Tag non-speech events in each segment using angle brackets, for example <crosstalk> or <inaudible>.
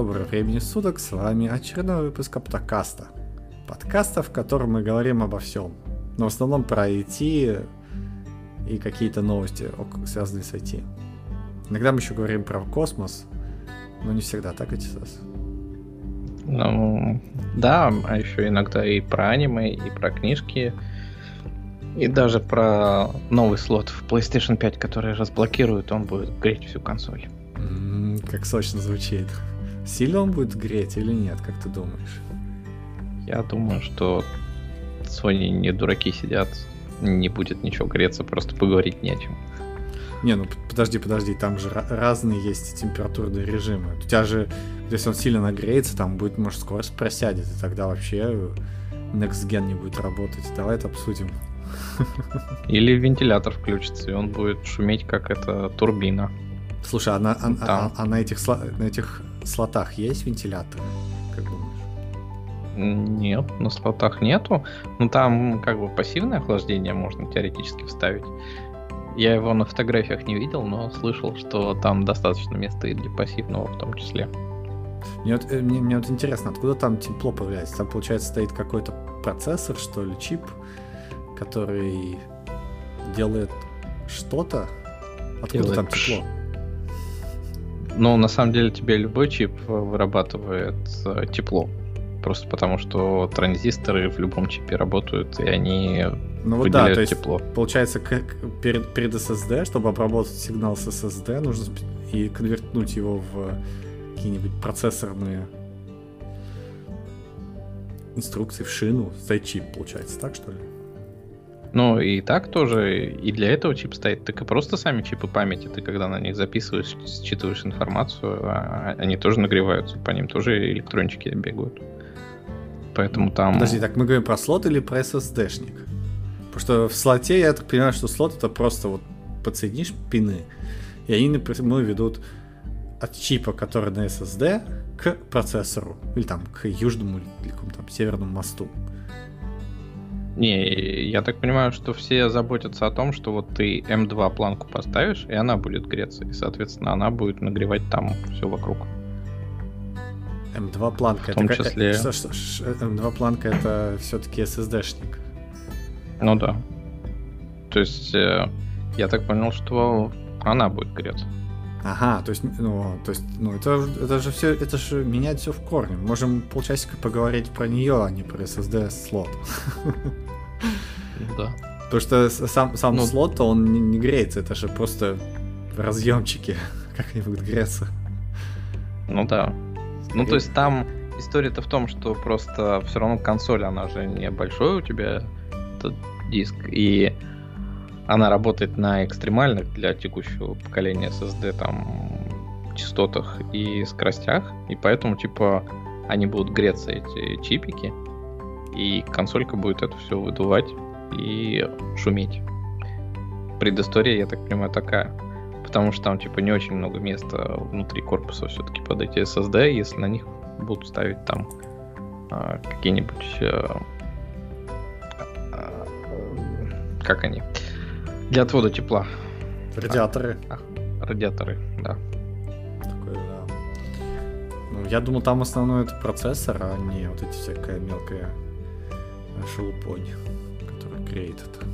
доброго времени суток, с вами очередной выпуск Аптокаста. Подкаста, в котором мы говорим обо всем. Но в основном про IT и какие-то новости, связанные с IT. Иногда мы еще говорим про космос, но не всегда, так, Атисас? Ну, да, а еще иногда и про аниме, и про книжки, и даже про новый слот в PlayStation 5, который разблокируют, он будет греть всю консоль. Как сочно звучит. Сильно он будет греть или нет, как ты думаешь? Я думаю, что Sony не дураки сидят, не будет ничего греться, просто поговорить не о чем. Не, ну подожди, подожди, там же разные есть температурные режимы. У тебя же, если он сильно нагреется, там будет, может, скорость просядет, и тогда вообще Next Gen не будет работать. Давай это обсудим. <laughs> Или вентилятор включится, и он будет шуметь, как эта турбина. Слушай, а на, а, а, а на, этих, на этих слотах есть вентиляторы? Как думаешь? Нет, на слотах нету. Ну там как бы пассивное охлаждение можно теоретически вставить. Я его на фотографиях не видел, но слышал, что там достаточно места и для пассивного в том числе. Мне вот, э, мне, мне вот интересно, откуда там тепло появляется? Там, получается, стоит какой-то процессор, что ли, чип, который делает что-то? Откуда делает там тепло? Ну, на самом деле, тебе любой чип вырабатывает э, тепло. Просто потому, что транзисторы в любом чипе работают, и они ну вот да, то есть, тепло. Получается, как перед, перед SSD, чтобы обработать сигнал с SSD, нужно и конвертнуть его в какие-нибудь процессорные инструкции в шину, за чип, получается, так что ли? Ну и так тоже, и для этого чип стоит. Так и просто сами чипы памяти, ты когда на них записываешь, считываешь информацию, а, они тоже нагреваются, по ним тоже электрончики бегают. Поэтому там... Подожди, так мы говорим про слот или про SSD-шник? Потому что в слоте я так понимаю, что слот это просто вот подсоединишь пины, и они напрямую ведут от чипа, который на SSD, к процессору, или там к южному, или к там северному мосту. Не, я так понимаю, что все заботятся о том, что вот ты М2 планку поставишь, и она будет греться, и, соответственно, она будет нагревать там все вокруг. М2 планка. В том это числе... Что, М2 планка это все-таки SSD-шник. Ну да. То есть э, я так понял, что она будет греться. Ага, то есть, ну, то есть, ну, это, это же все, это же меняет все в корне. Можем полчасика поговорить про нее, а не про SSD слот. Да. Потому что сам, сам ну, слот, он не, не греется, это же просто разъемчики, <laughs> как они будут греться. Ну да. Ну, то есть там история-то в том, что просто все равно консоль, она же не большой у тебя этот диск, и она работает на экстремальных для текущего поколения SSD там частотах и скоростях, и поэтому типа они будут греться эти чипики, и консолька будет это все выдувать и шуметь. Предыстория, я так понимаю, такая. Потому что там типа не очень много места внутри корпуса все-таки под эти SSD, если на них будут ставить там а, какие-нибудь а, а, как они для отвода тепла. Радиаторы. А, радиаторы, да. Такое, да. Ну, я думал, там основной это процессор, а не вот эти всякая мелкая шелупонь, которая греет это.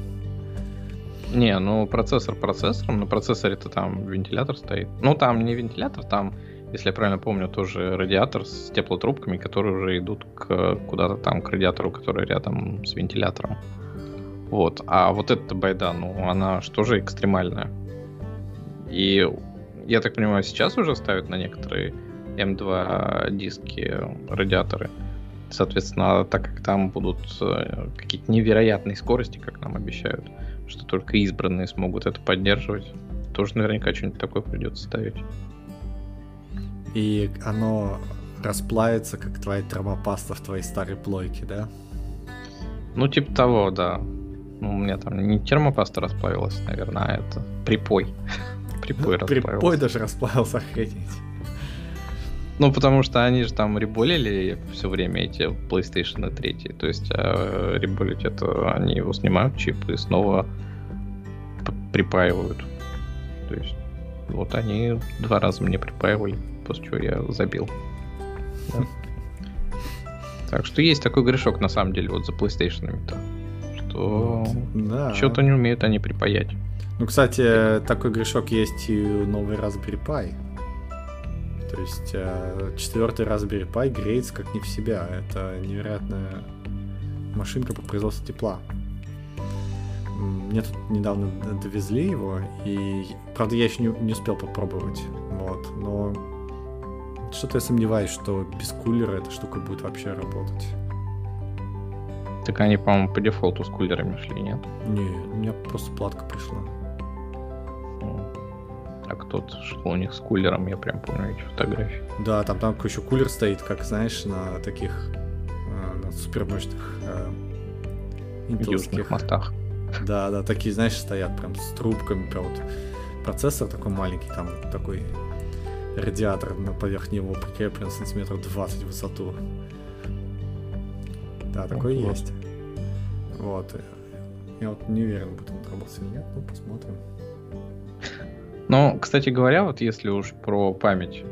Не, ну процессор процессором, на процессоре-то там вентилятор стоит. Ну там не вентилятор, там, если я правильно помню, тоже радиатор с теплотрубками, которые уже идут к куда-то там к радиатору, который рядом с вентилятором. Вот. А вот эта байда, ну, она что же экстремальная. И я так понимаю, сейчас уже ставят на некоторые М2 диски радиаторы. Соответственно, так как там будут э, какие-то невероятные скорости, как нам обещают, что только избранные смогут это поддерживать, тоже наверняка что-нибудь такое придется ставить. И оно расплавится, как твоя термопаста в твоей старой плойке, да? Ну, типа того, да. Ну, у меня там не термопаста расплавилась, наверное, а это припой. <laughs> припой расплавился. Припой даже расплавился, охренеть. Ну, потому что они же там реболили все время эти PlayStation 3. То есть э, реболить это они его снимают чип и снова припаивают. То есть вот они два раза мне припаивали, после чего я забил. Так что есть такой грешок, на самом деле, вот за Что Да. что-то не умеют они припаять. Ну, кстати, такой грешок есть и у новой Raspberry Pi. То есть э, четвертый Raspberry Pi греется как не в себя. Это невероятная машинка по производству тепла. Мне тут недавно довезли его, и, правда, я еще не, не успел попробовать. Вот, но что-то я сомневаюсь, что без кулера эта штука будет вообще работать. Так они, по-моему, по дефолту с кулерами шли, нет? Не, у меня просто платка пришла. А кто-то шел у них с кулером, я прям помню эти фотографии. Да, там, там еще кулер стоит, как знаешь, на таких э, на супермощных э, южных мостах. Да, да, такие, знаешь, стоят прям с трубками, прям вот процессор такой маленький, там такой радиатор на поверх него прикреплен сантиметров 20 в высоту. Да, такой есть. Вот. Я вот не уверен, будет он работать или нет, ну посмотрим. Ну, кстати говоря, вот если уж про память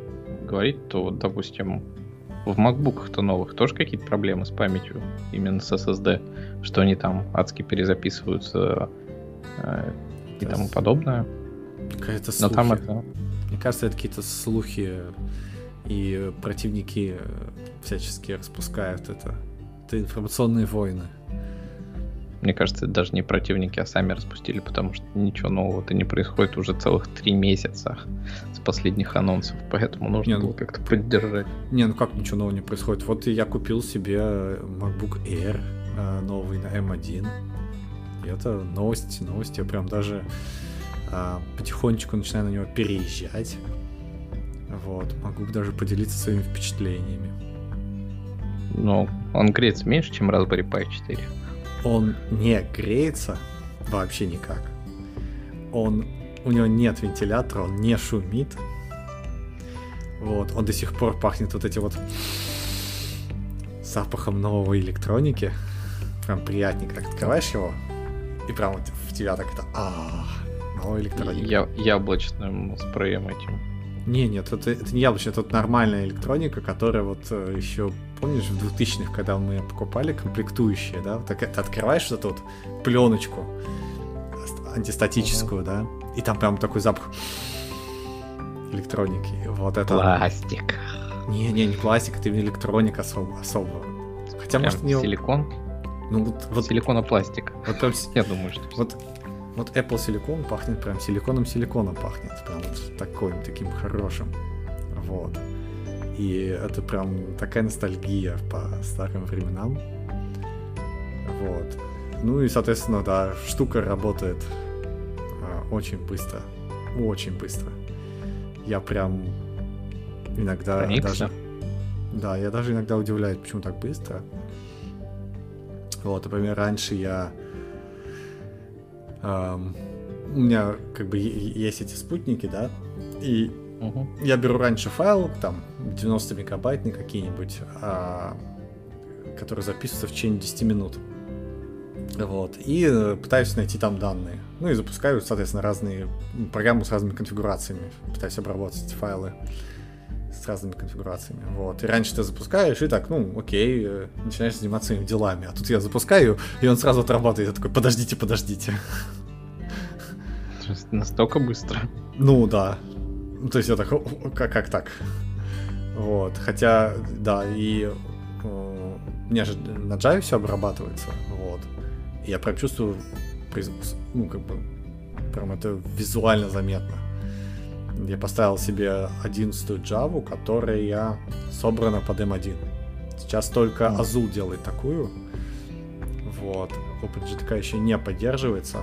говорить, то, вот, допустим, в макбуках-то новых тоже какие-то проблемы с памятью, именно с SSD, что они там адски перезаписываются э, и тому подобное. Какая-то Но там слухи. это... Мне кажется, это какие-то слухи и противники всячески распускают это. Это информационные войны. Мне кажется, это даже не противники, а сами распустили, потому что ничего нового-то не происходит уже целых три месяца с последних анонсов, поэтому нужно Не, ну- было как-то поддержать. Не, ну как ничего нового не происходит? Вот я купил себе MacBook Air э, новый на M1. И это новость, новость. Я прям даже а, потихонечку начинаю на него переезжать. Вот, могу даже поделиться своими впечатлениями. Но он греется меньше, чем Raspberry Pi 4. Он не греется вообще никак. Он, у него нет вентилятора, он не шумит. Вот, он до сих пор пахнет вот этим вот запахом новой электроники. Прям приятненько. Так открываешь его, и прям вот в тебя так это а новая электроника. Я, яблочным спреем этим. Не, нет, это, это не яблочная, это вот нормальная электроника, которая вот э, еще, помнишь, в 2000-х, когда мы покупали комплектующие, да, вот так ты открываешь вот эту вот пленочку антистатическую, да, и там прям такой запах электроники. Вот это... Пластик. Не, не, не пластик, это именно электроника особо. особо. Хотя, Прям может, не... силикон? Ну, вот, вот, Силиконопластик. вот прям <laughs> Я думаю, что... Вот, вот Apple силикон пахнет прям силиконом-силиконом пахнет. Прям вот таким, таким хорошим. Вот. И это прям такая ностальгия по старым временам. Вот. Ну и, соответственно, да, штука работает а, очень быстро. Очень быстро. Я прям иногда Проникся? даже... Да, я даже иногда удивляюсь, почему так быстро. Вот, например, раньше я... ам, у меня как бы есть эти спутники, да, и Мгм. я беру раньше файл, там, 90 мегабайтный какие-нибудь, а, который записывается в течение 10 минут. Вот. И э, пытаюсь найти там данные. Ну и запускаю, соответственно, разные программы с разными конфигурациями. Пытаюсь обработать эти файлы с разными конфигурациями. Вот. И раньше ты запускаешь, и так, ну, окей, э, начинаешь заниматься своими делами. А тут я запускаю, и он сразу отрабатывает. Я такой, подождите, подождите. Настолько быстро. Ну да. Ну, то есть я так, «О, о, как, как так? Вот. Хотя, да, и э, у меня же на Java все обрабатывается. Вот. И я прям чувствую, ну, как бы, прям это визуально заметно. Я поставил себе 11 Java, которая собрана под M1. Сейчас только. Azul делает такую. Вот. OpenGTK еще не поддерживается.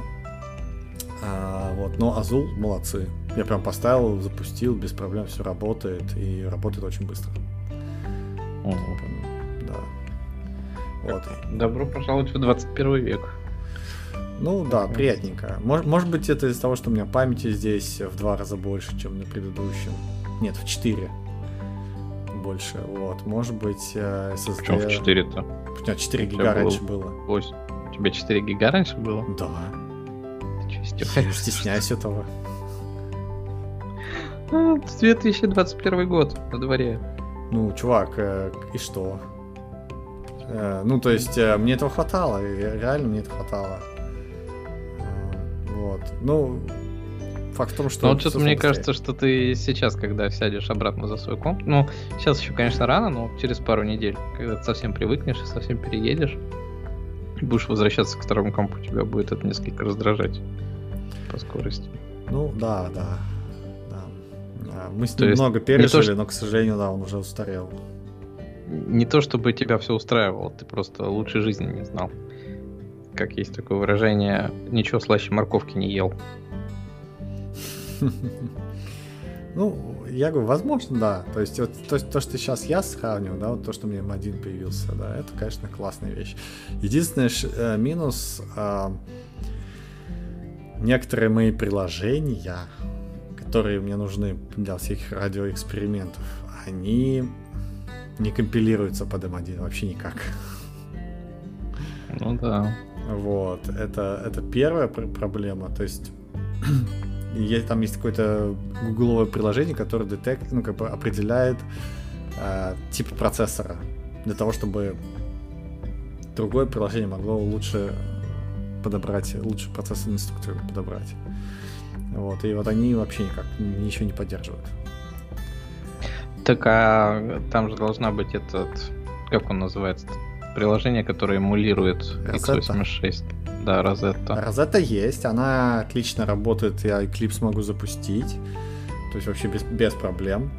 А, вот, но Azul молодцы. Я прям поставил, запустил, без проблем все работает и работает очень быстро. Прям, Да. Вот. Добро пожаловать в 21 век. Ну да, приятненько. Мож- может быть, это из-за того, что у меня памяти здесь в два раза больше, чем на предыдущем. Нет, в 4 больше. Вот. Может быть, э, SSD... Причем в 4-то? У меня 4 тебя гига было- раньше было. Ось. У тебя 4 гига раньше было? Да. Ты чё, Я стёбаешься? стесняюсь этого. А, 2021 год на дворе. Ну, чувак, э, и что? Э, ну, то есть, э, мне этого хватало, реально мне этого хватало. Э, вот. Ну, факт в том, что... Ну, вот что-то мне кажется, что ты сейчас, когда сядешь обратно за свой комп, ну, сейчас еще, конечно, рано, но через пару недель, когда ты совсем привыкнешь и совсем переедешь, будешь возвращаться к второму компу, тебя будет это несколько раздражать по скорости. Ну, да. да. Мы с ним много пережили, то, но, к сожалению, да, он уже устарел. Не то, чтобы тебя все устраивало, ты просто лучшей жизни не знал. Как есть такое выражение, ничего слаще морковки не ел. <laughs> Ну, я говорю, возможно, да. То есть, вот то, то, что сейчас я сравниваю, да, вот то, что мне М1 появился, да, это, конечно, классная вещь. Единственный э, минус э, некоторые мои приложения, которые мне нужны для всех радиоэкспериментов, они не компилируются под M1 вообще никак. Ну да. Вот, это, это первая пр- проблема. То есть <clears throat> есть, там есть какое-то гугловое приложение, которое детект, ну, как бы определяет э, тип процессора для того, чтобы другое приложение могло лучше подобрать, лучше процессорную инструкцию подобрать. Вот, и вот они вообще никак ничего не поддерживают. Так, а там же должна быть этот, как он называется, приложение, которое эмулирует x86. Да, Розетта. Розетта есть, она отлично работает, я Eclipse могу запустить, то есть вообще без, без проблем.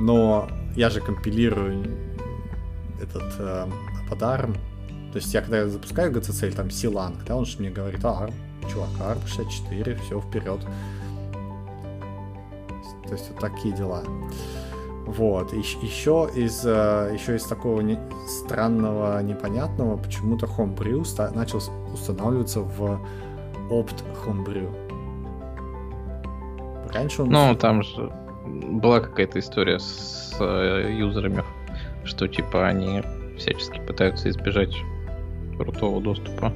Но я же компилирую этот э, под ARM, то есть я когда запускаю GCC, там C-Lang, да, он же мне говорит, а, ARM, чувак, ARM 64, все, вперед. То есть вот такие дела. Вот. Еще из, э, еще из такого не, странного, непонятного, почему-то Homebrew ста- начал устанавливаться в Opt Homebrew. Раньше он... Ну, там же была какая-то история с э, юзерами, что типа они всячески пытаются избежать крутого доступа,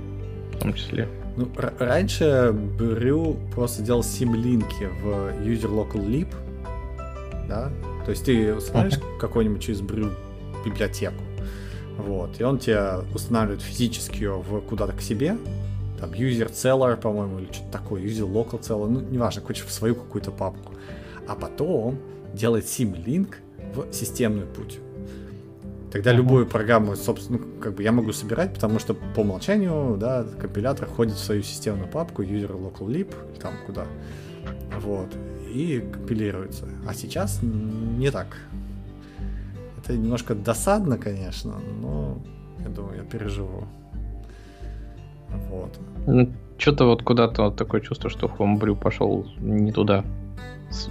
в том числе. Ну, раньше Brew просто делал сим-линки в User Local Lib, да, то есть ты устанавливаешь uh-huh. какой-нибудь через Brew библиотеку, вот, и он тебя устанавливает физически ее в куда-то к себе, там, user cellar, по-моему, или что-то такое, user local cellar, ну, неважно, короче, в свою какую-то папку. А потом делает sim-link в системный путь. Тогда uh-huh. любую программу, собственно, ну, как бы я могу собирать, потому что по умолчанию, да, компилятор ходит в свою системную папку user local lib, там куда. Вот и компилируется. А сейчас не так. Это немножко досадно, конечно, но я думаю, я переживу. Вот. Ну, Что-то вот куда-то вот такое чувство, что Homebrew пошел не туда,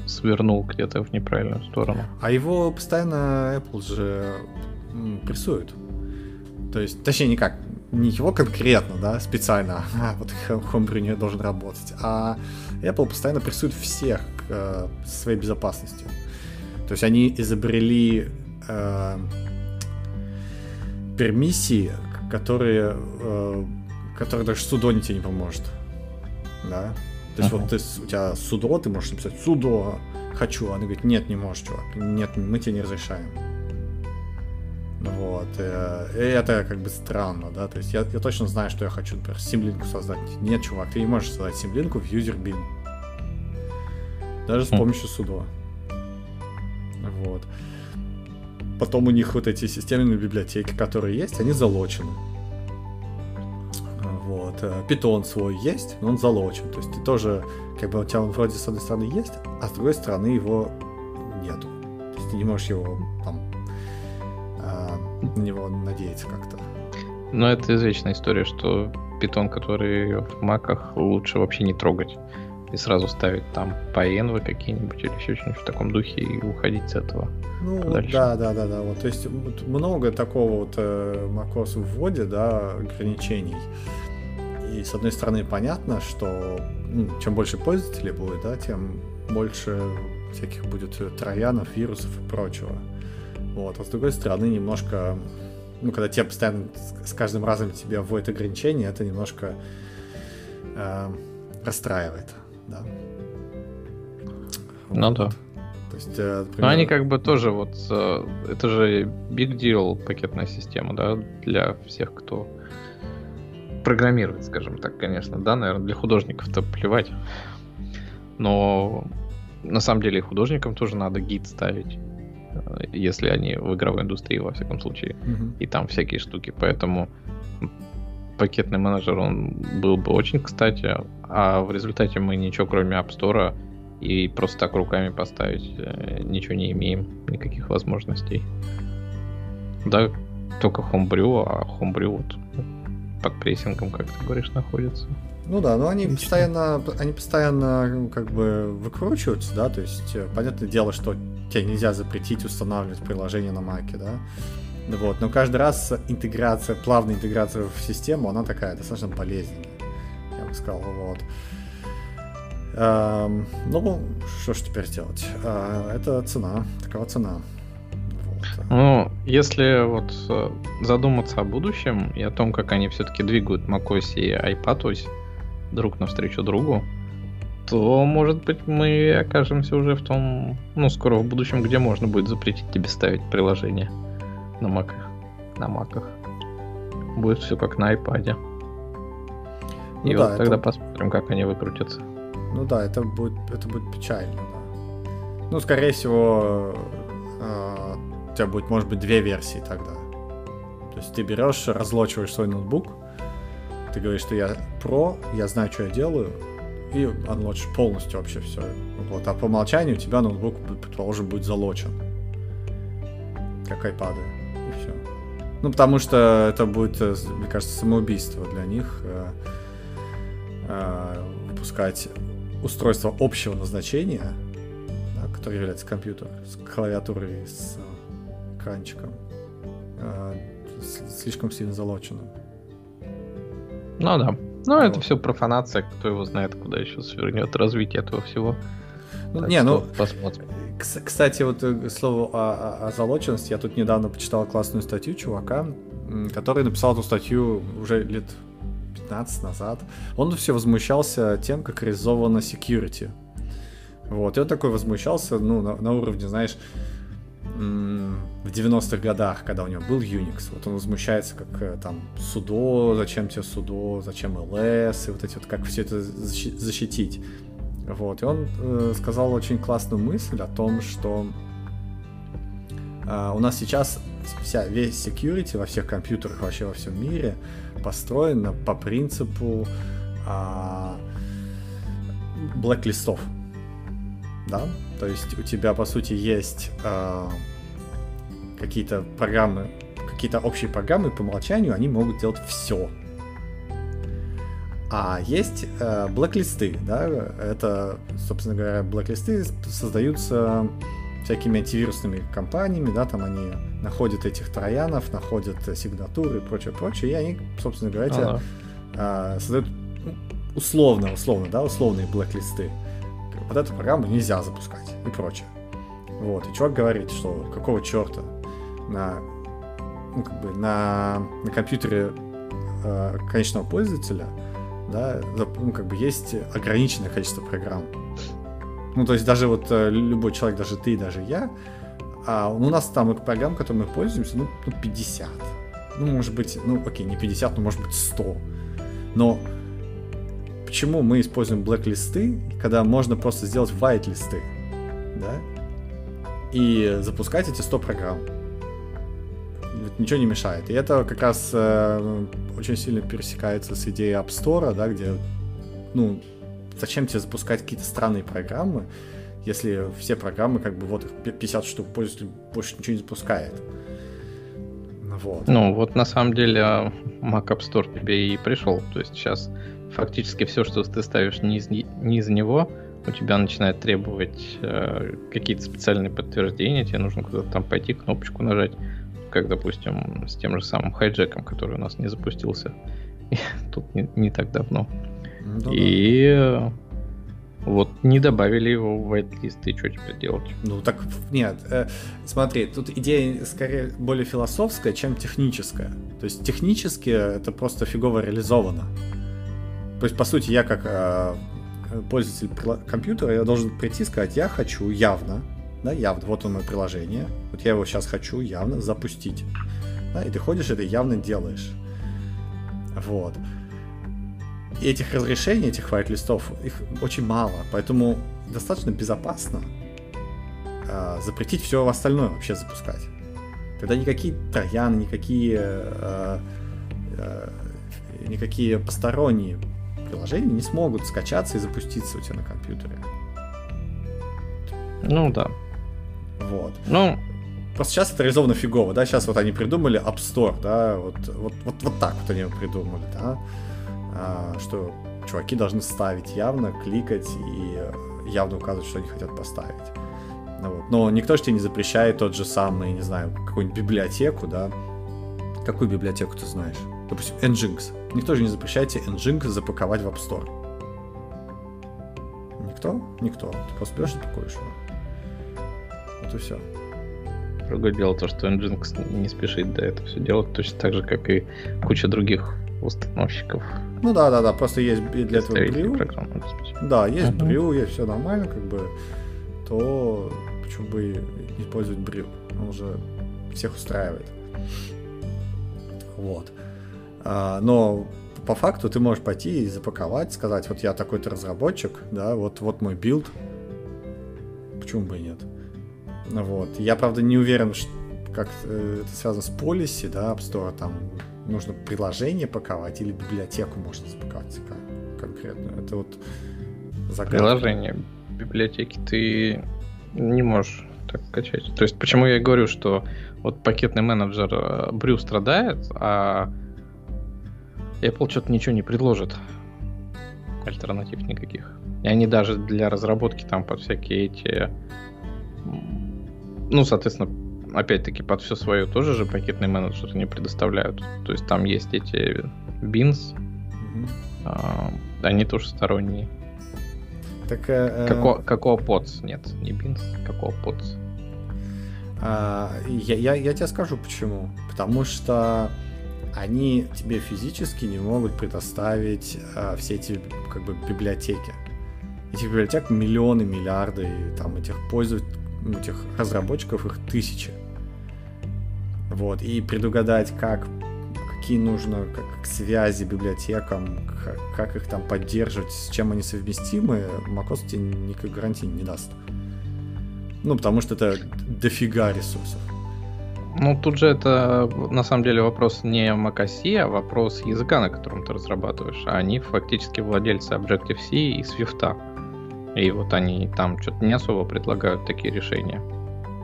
свернул где-то в неправильную сторону. А его постоянно Apple же прессует. То есть, точнее, никак, не его конкретно, да, специально, <laughs> а, вот Homebrew не должен работать, а Apple постоянно прессует всех э, своей безопасностью. То есть они изобрели э, пермиссии, которые, э, которые даже судо не тебе не поможет. Да? То есть uh-huh. вот ты, у тебя судо, ты можешь написать судо хочу, а она говорит, нет, не можешь, чувак, нет, мы тебе не разрешаем. Вот. Э, и это как бы странно, да. То есть я, я точно знаю, что я хочу, например, симлинку создать. Нет, чувак, ты не можешь создать симлинку в user Даже с хм. помощью судо. Вот. Потом у них вот эти системные библиотеки, которые есть, они залочены. Вот. Питон э, свой есть, но он залочен. То есть ты тоже, как бы у тебя он вроде с одной стороны есть, а с другой стороны его нету. То есть ты не можешь его там на него надеяться как-то. Ну, это извечная история, что питон, который в маках, лучше вообще не трогать. И сразу ставить там по envy какие-нибудь или еще что-нибудь в таком духе и уходить с этого. Ну, подальше. да, да, да, да. Вот, то есть много такого вот э, macOS в вводе, да, ограничений. И с одной стороны понятно, что ну, чем больше пользователей будет, да, тем больше всяких будет троянов, вирусов и прочего. Вот. А с другой стороны, немножко, ну, когда тебе постоянно с каждым разом тебе вводят ограничения, это немножко э, расстраивает, да. Ну вот. да. То есть, например... Ну, они как бы тоже вот... Это же big deal пакетная система, да, для всех, кто программирует, скажем так, конечно, да, наверное, для художников-то плевать. Но на самом деле художникам тоже надо гид ставить, э, если они в игровой индустрии, во всяком случае, mm-hmm. и там всякие штуки. Поэтому пакетный менеджер, он был бы очень кстати, а в результате мы ничего кроме App Store и просто так руками поставить э, ничего не имеем, никаких возможностей. Да, только Homebrew, а Homebrew вот под прессингом, как ты говоришь, находится. Ну да, но они Отлично. постоянно, они постоянно ну, как бы выкручиваются, да, то есть э, понятное дело, что тебе нельзя запретить устанавливать приложение на Маке, да, вот, но каждый раз интеграция, плавная интеграция в систему, она такая достаточно болезненная, я бы сказал, вот. Эм, ну, что ж теперь делать? Э, это цена, такова цена. Ну, если вот э, задуматься о будущем и о том, как они все-таки двигают macOS и iPadOS друг навстречу другу, то, может быть, мы окажемся уже в том, ну, скоро в будущем, где можно будет запретить тебе ставить приложение на маках. На маках. Будет все как на iPad. Ну, и да, вот тогда это... посмотрим, как они выкрутятся. Ну да, это будет, это будет печально, да. Ну, скорее всего, э, у тебя будет, может быть, две версии тогда. То есть ты берешь, разлочиваешь свой ноутбук, ты говоришь, что я про, я знаю, что я делаю, и анлочишь полностью вообще все. Вот. А по умолчанию у тебя ноутбук, предположим, будет залочен. Как iPad. И все. Ну, потому что это будет, э, мне кажется, самоубийство для них э, э, выпускать устройство общего назначения, да, которое является компьютер, с клавиатурой, с экранчиком. Э, слишком сильно залоченным. Ну да. Ну, вот. это все профанация, кто его знает, куда еще свернет развитие этого всего. Ну, так не, ну, посмотрим. Кстати, вот э, слово о, о, о залоченности, я тут недавно почитал классную статью чувака, который написал эту статью уже лет 15 назад. Он все возмущался тем, как реализовано security. Вот, и он такой возмущался, ну, на, на уровне, знаешь, в 90-х годах, когда у него был Unix, вот он возмущается, как э, там судо, зачем тебе судо, зачем LS, и вот эти вот, как все это защитить. Вот, и он э, сказал очень классную мысль о том, что э, у нас сейчас вся, весь security во всех компьютерах вообще во всем мире построен по принципу э, блэк-листов. Да? То есть у тебя, по сути, есть э, какие-то программы, какие-то общие программы по умолчанию, они могут делать все. А есть э, блэклисты, да, это, собственно говоря, блэклисты создаются всякими антивирусными компаниями, да, там они находят этих троянов, находят сигнатуры и прочее, прочее, и они, собственно говоря, ага. э, создают ну, условно, условно, да, условные блэклисты вот эту программу нельзя запускать и прочее. Вот, и чувак говорит, что какого черта на, ну, как бы на, на компьютере э, конечного пользователя, да, ну, как бы есть ограниченное количество программ. Ну, то есть даже вот э, любой человек, даже ты, даже я, а у нас там программ, которыми мы пользуемся, ну, ну 50. Ну, может быть, ну, окей, не 50, но может быть 100. Но почему мы используем блэк-листы, когда можно просто сделать white-листы, да, и запускать эти 100 программ. Ничего не мешает. И это как раз э, очень сильно пересекается с идеей App Store, да, где, ну, зачем тебе запускать какие-то странные программы, если все программы, как бы, вот их 50 штук пользователь больше ничего не запускает. Вот. Ну, вот на самом деле Mac App Store тебе и пришел. То есть сейчас фактически все, что ты ставишь не из, не из него, у тебя начинает требовать э, какие-то специальные подтверждения, тебе нужно куда-то там пойти, кнопочку нажать, как, допустим, с тем же самым хайджеком, который у нас не запустился <laughs> тут не, не так давно. Ну, и да. вот не добавили его в whitelist, и что теперь делать? Ну так, нет, э, смотри, тут идея скорее более философская, чем техническая. То есть технически это просто фигово реализовано. То есть, по сути, я как э, пользователь компьютера, я должен прийти и сказать, я хочу явно да, явно, вот он мое приложение, вот я его сейчас хочу явно запустить, да, и ты ходишь это явно делаешь. Вот. И этих разрешений, этих white-листов, их очень мало, поэтому достаточно безопасно э, запретить все остальное вообще запускать. Тогда никакие трояны, никакие, э, э, никакие посторонние приложения не смогут скачаться и запуститься у тебя на компьютере. Ну да. Вот. Ну, Просто сейчас это реализовано фигово, да, сейчас вот они придумали App Store, да, вот, вот, вот, вот так вот они его придумали, да, а, что чуваки должны ставить явно, кликать и явно указывать, что они хотят поставить. Ну, вот. Но никто же тебе не запрещает тот же самый, не знаю, какую-нибудь библиотеку, да. Какую библиотеку ты знаешь? Допустим, Nginx. Никто же не запрещает тебе Nginx запаковать в App Store. Никто? Никто. Ты просто берешь и пакуешь его. Вот и все. Другое дело то, что Nginx не спешит да, это все делать точно так же, как и куча других установщиков. Ну да, да, да, просто есть и для этого Brew. Да, есть uh-huh. Есть все нормально, как бы, то почему бы не использовать Brew? Он уже всех устраивает. Вот. А, но по факту ты можешь пойти и запаковать, сказать, вот я такой-то разработчик, да, вот, вот мой build. Почему бы и нет? Вот. Я, правда, не уверен, как э, это связано с policy, да, App Store, там нужно приложение паковать или библиотеку можно запаковать конкретно. Это вот загадка. Приложение библиотеки ты не можешь так качать. То есть почему я говорю, что вот пакетный менеджер э, Брю страдает, а Apple что-то ничего не предложит. Альтернатив никаких. И они даже для разработки там под всякие эти ну, соответственно, опять-таки под все свое тоже же пакетный менеджер не предоставляют. То есть там есть эти бинс, угу. а, они тоже сторонние. Так, э, Како, какого подс? Нет, не бинс, какого подс? А, я, я, я тебе скажу почему. Потому что они тебе физически не могут предоставить а, все эти как бы библиотеки. Этих библиотек миллионы, миллиарды, там этих пользователей этих разработчиков, их тысячи. Вот, и предугадать, как, какие нужно, как, как связи библиотекам, как, как их там поддерживать, с чем они совместимы, macOS тебе никакой гарантии не даст. Ну, потому что это дофига ресурсов. Ну, тут же это на самом деле вопрос не macOS, а вопрос языка, на котором ты разрабатываешь. А они фактически владельцы Objective-C и Swift. И вот они там что-то не особо предлагают такие решения.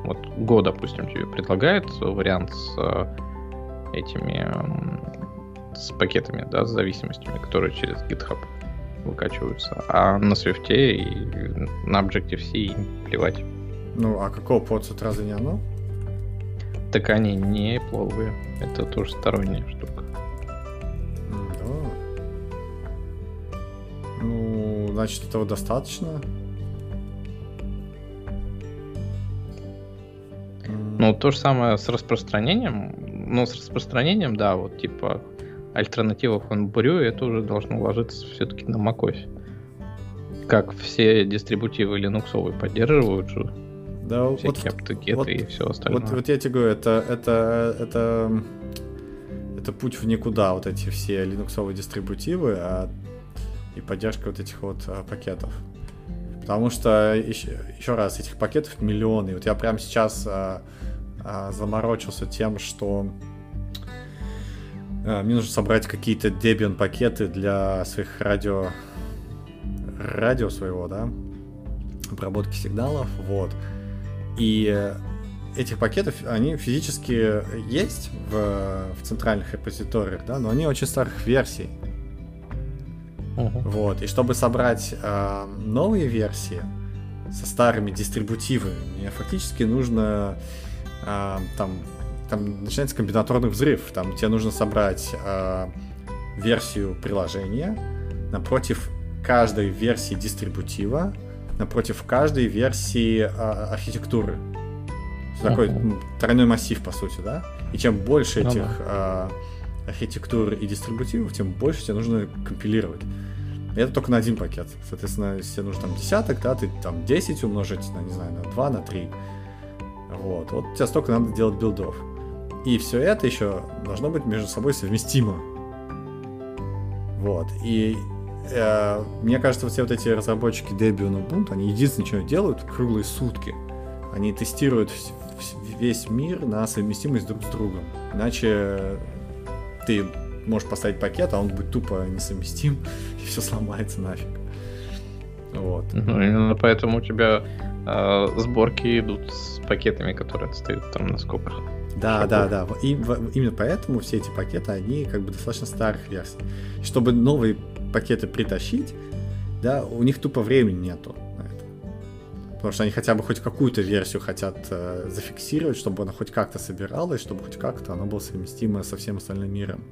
Вот Go, допустим, тебе предлагает вариант с э, этими с пакетами, да, с зависимостями, которые через GitHub выкачиваются. А на Swift и на Objective-C плевать. Ну, а какого подсу разве не оно? Так они не пловые. Это тоже сторонняя штука. значит, этого достаточно. Ну, то же самое с распространением. Ну, с распространением, да, вот типа альтернатива Хонбурю, это уже должно ложиться все-таки на macOS. Как все дистрибутивы линуксовые поддерживают же. Да, всякие вот, аптекеты вот, и все остальное. Вот, вот я тебе говорю, это, это, это, это путь в никуда, вот эти все линуксовые дистрибутивы, а и поддержка вот этих вот а, пакетов. Потому что, еще, еще раз, этих пакетов миллионы. Вот я прямо сейчас а, а, заморочился тем, что а, мне нужно собрать какие-то Debian пакеты для своих радио радио своего, да, обработки сигналов, вот. И этих пакетов, они физически есть в, в центральных репозиториях, да, но они очень старых версий. Uh-huh. Вот. И чтобы собрать э, новые версии со старыми дистрибутивами, мне фактически нужно э, там, там начинается комбинаторный взрыв. Там тебе нужно собрать э, версию приложения напротив каждой версии дистрибутива, напротив каждой версии э, архитектуры. Такой uh-huh. тройной массив, по сути, да? И чем больше uh-huh. этих э, архитектур и дистрибутивов, тем больше тебе нужно компилировать. И это только на один пакет. Соответственно, если тебе нужно там десяток, да, ты там 10 умножить на, не знаю, на 2, на 3. Вот, вот тебе столько надо делать билдов. И все это еще должно быть между собой совместимо. Вот. И э, мне кажется, все вот эти разработчики Debian Ubuntu, они единственное, что делают круглые сутки. Они тестируют весь мир на совместимость друг с другом. Иначе ты можешь поставить пакет, а он будет тупо несовместим, <laughs> и все сломается нафиг. Вот. Ну, именно поэтому у тебя э, сборки идут с пакетами, которые отстают там на сколько. Да, шагов. да, да. И в, именно поэтому все эти пакеты, они как бы достаточно старых версий. Чтобы новые пакеты притащить, да, у них тупо времени нету на это. Потому что они хотя бы хоть какую-то версию хотят э, зафиксировать, чтобы она хоть как-то собиралась, чтобы хоть как-то она была совместима со всем остальным миром.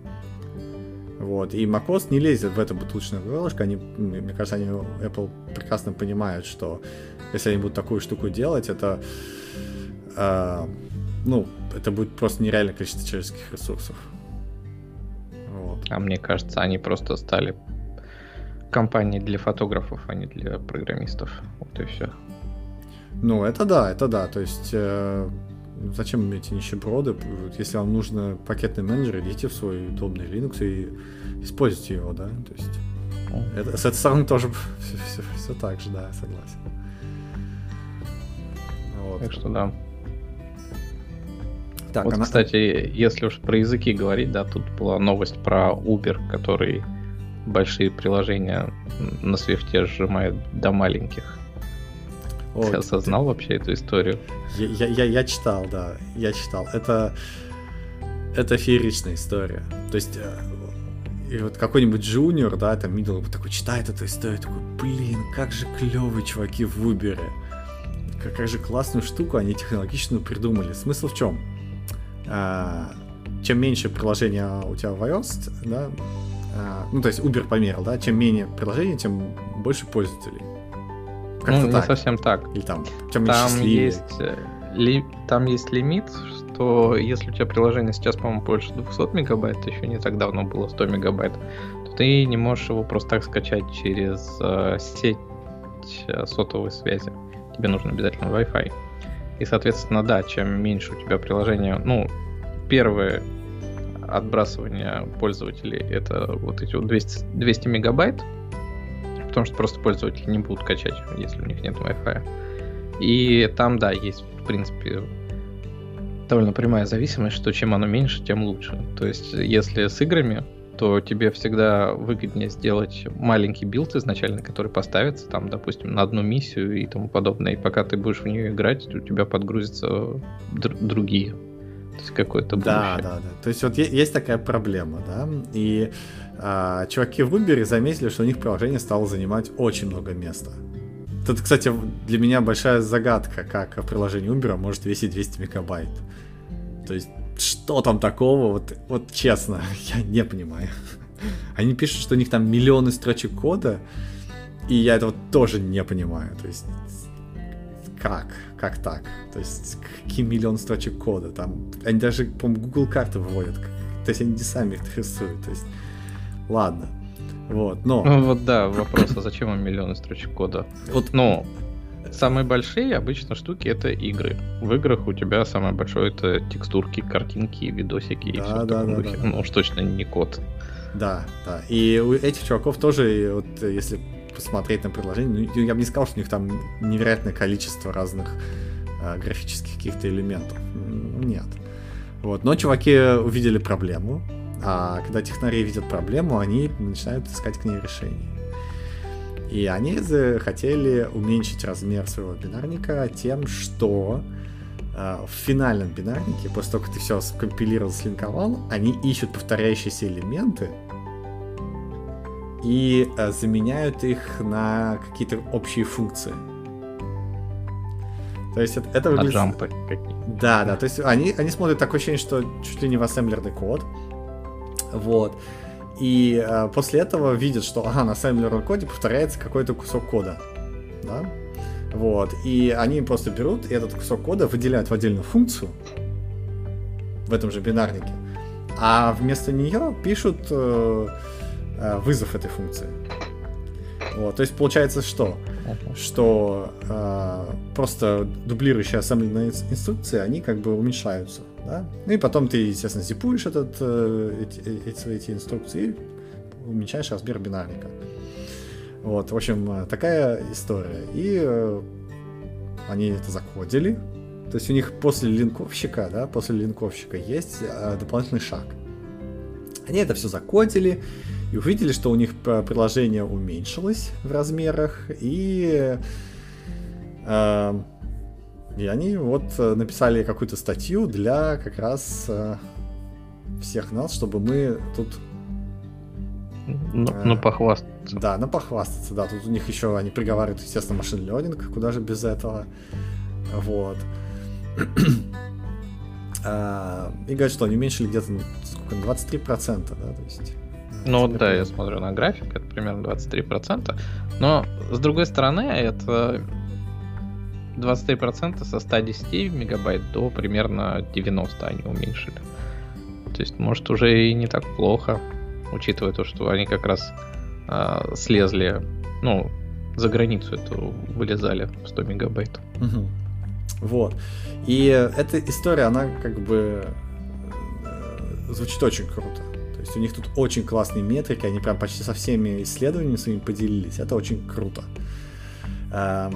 Вот. И macOS не лезет в это бутылочное горлышко. Они, мне кажется, они Apple прекрасно понимают, что если они будут такую штуку делать, это э, ну, это будет просто нереальное количество человеческих ресурсов. Вот. А мне кажется, они просто стали компанией для фотографов, а не для программистов. Вот и все. Ну, это да, это да. То есть э, зачем эти нищеброды? Если вам нужно пакетный менеджер, идите в свой удобный Linux и используйте его, да. То есть это, с этой стороны тоже все, все, все так же, да, согласен. Вот. Так что да. Так, вот, она... кстати, если уж про языки говорить, да, тут была новость про Uber, который большие приложения на свифте сжимает до маленьких. О, ты осознал ты... вообще эту историю? Я, я, я читал, да, я читал. Это, это фееричная история. То есть, э, и вот какой-нибудь джуниор, да, там, middle, такой читает эту историю, такой, блин, как же клевые чуваки в Uber. Какая же классную штуку они технологичную придумали. Смысл в чем? А, чем меньше приложения у тебя в iOS, да, ну, то есть Uber померил, да, чем менее приложений, тем больше пользователей. Как-то ну, так. не совсем так. Или там, чем там есть, э, ли, там есть лимит, что если у тебя приложение сейчас, по-моему, больше 200 мегабайт, еще не так давно было 100 мегабайт, то ты не можешь его просто так скачать через э, сеть э, сотовой связи. Тебе нужен обязательно Wi-Fi. И, соответственно, да, чем меньше у тебя приложение, ну, первое отбрасывание пользователей это вот эти вот 200, 200 мегабайт, потому что просто пользователи не будут качать, если у них нет Wi-Fi. И там, да, есть, в принципе, довольно прямая зависимость, что чем оно меньше, тем лучше. То есть, если с играми, то тебе всегда выгоднее сделать маленький build изначально, который поставится там, допустим, на одну миссию и тому подобное. И пока ты будешь в нее играть, у тебя подгрузятся др- другие. Какое-то будущее. Да, да, да. То есть вот есть такая проблема, да, и а, чуваки в Uber заметили, что у них приложение стало занимать очень много места. Тут, кстати, для меня большая загадка, как приложение Uber может весить 200 мегабайт. То есть что там такого, вот, вот честно, <laughs> я не понимаю. Они пишут, что у них там миллионы строчек кода, и я этого тоже не понимаю. То есть, как? Как так? То есть, какие миллионы строчек кода? Там, они даже, по-моему, Google карты выводят. То есть, они не сами их рисуют. То есть, ладно. Вот, но... Ну, вот да, вопрос, а зачем им миллионы строчек кода? Вот, ну, Самые большие обычно штуки это игры. В играх у тебя самое большое это текстурки, картинки, видосики да, и все да, в да, Да. Ну уж точно не код. Да, да. И у этих чуваков тоже, вот если посмотреть на приложение, ну, я бы не сказал, что у них там невероятное количество разных э, графических каких-то элементов. Нет. Вот. Но чуваки увидели проблему, а когда технари видят проблему, они начинают искать к ней решение. И они захотели уменьшить размер своего бинарника тем, что э, в финальном бинарнике, после того, как ты все скомпилировал, слинковал, они ищут повторяющиеся элементы и э, заменяют их на какие-то общие функции. То есть это, это выглядит... джампы какие Да, да, то есть они, они смотрят такое ощущение, что чуть ли не в ассемблерный код. Вот. И э, после этого видят, что ага, на ассемблерном коде повторяется какой-то кусок кода. Да? Вот. И они просто берут этот кусок кода выделяют в отдельную функцию в этом же бинарнике, а вместо нее пишут э, вызов этой функции. Вот. То есть получается что? что э, просто дублирующие ассемблерные инструкции, они как бы уменьшаются. Да? Ну и потом ты, естественно, зипуешь этот, э, эти, эти, эти инструкции и уменьшаешь размер бинарника. Вот, в общем, такая история. И э, они это закодили. То есть у них после линковщика, да, после линковщика есть э, дополнительный шаг. Они это все закодили и увидели, что у них приложение уменьшилось в размерах, и, э, и они вот написали какую-то статью для как раз э, всех нас, чтобы мы тут... Ну, э, ну похвастаться. Да, ну похвастаться, да. Тут у них еще, они приговаривают, естественно, машин ленинг, куда же без этого. Вот. <clears throat> А, и говорят, что они уменьшили где-то сколько, 23%, да, то есть... Ну да, я смотрю на график, это примерно 23%. Но с другой стороны, это 23% со 110 мегабайт до примерно 90 они уменьшили. То есть, может, уже и не так плохо, учитывая то, что они как раз э, слезли, ну, за границу эту вылезали 100 мегабайт. Угу. Вот. И эта история, она как бы э, звучит очень круто. У них тут очень классные метрики, они прям почти со всеми исследованиями своими поделились. Это очень круто. Эм,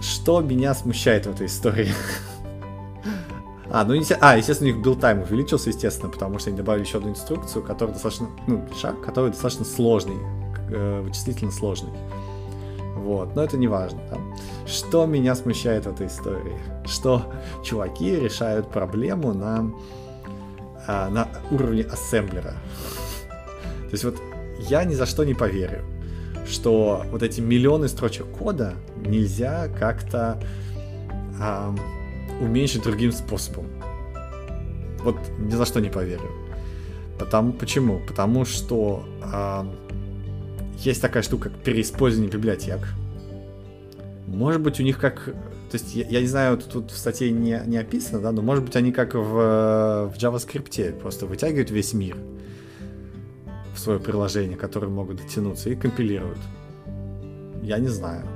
что меня смущает в этой истории? <laughs> А, ну, а, естественно, у них time увеличился, естественно, потому что они добавили еще одну инструкцию, которая достаточно, ну, шаг, который достаточно сложный, э, вычислительно сложный. Вот, но это не важно. Да? Что меня смущает в этой истории? Что чуваки решают проблему на, а, на уровне ассемблера. То есть вот я ни за что не поверю, что вот эти миллионы строчек кода нельзя как-то а, уменьшить другим способом. Вот ни за что не поверю. Потому, почему? Потому что а, есть такая штука, как переиспользование библиотек. Может быть, у них как... То есть, я, я не знаю, тут, тут в статье не, не описано, да, но может быть, они как в, в JavaScript просто вытягивают весь мир в свое приложение, которое могут дотянуться, и компилируют. Я не знаю.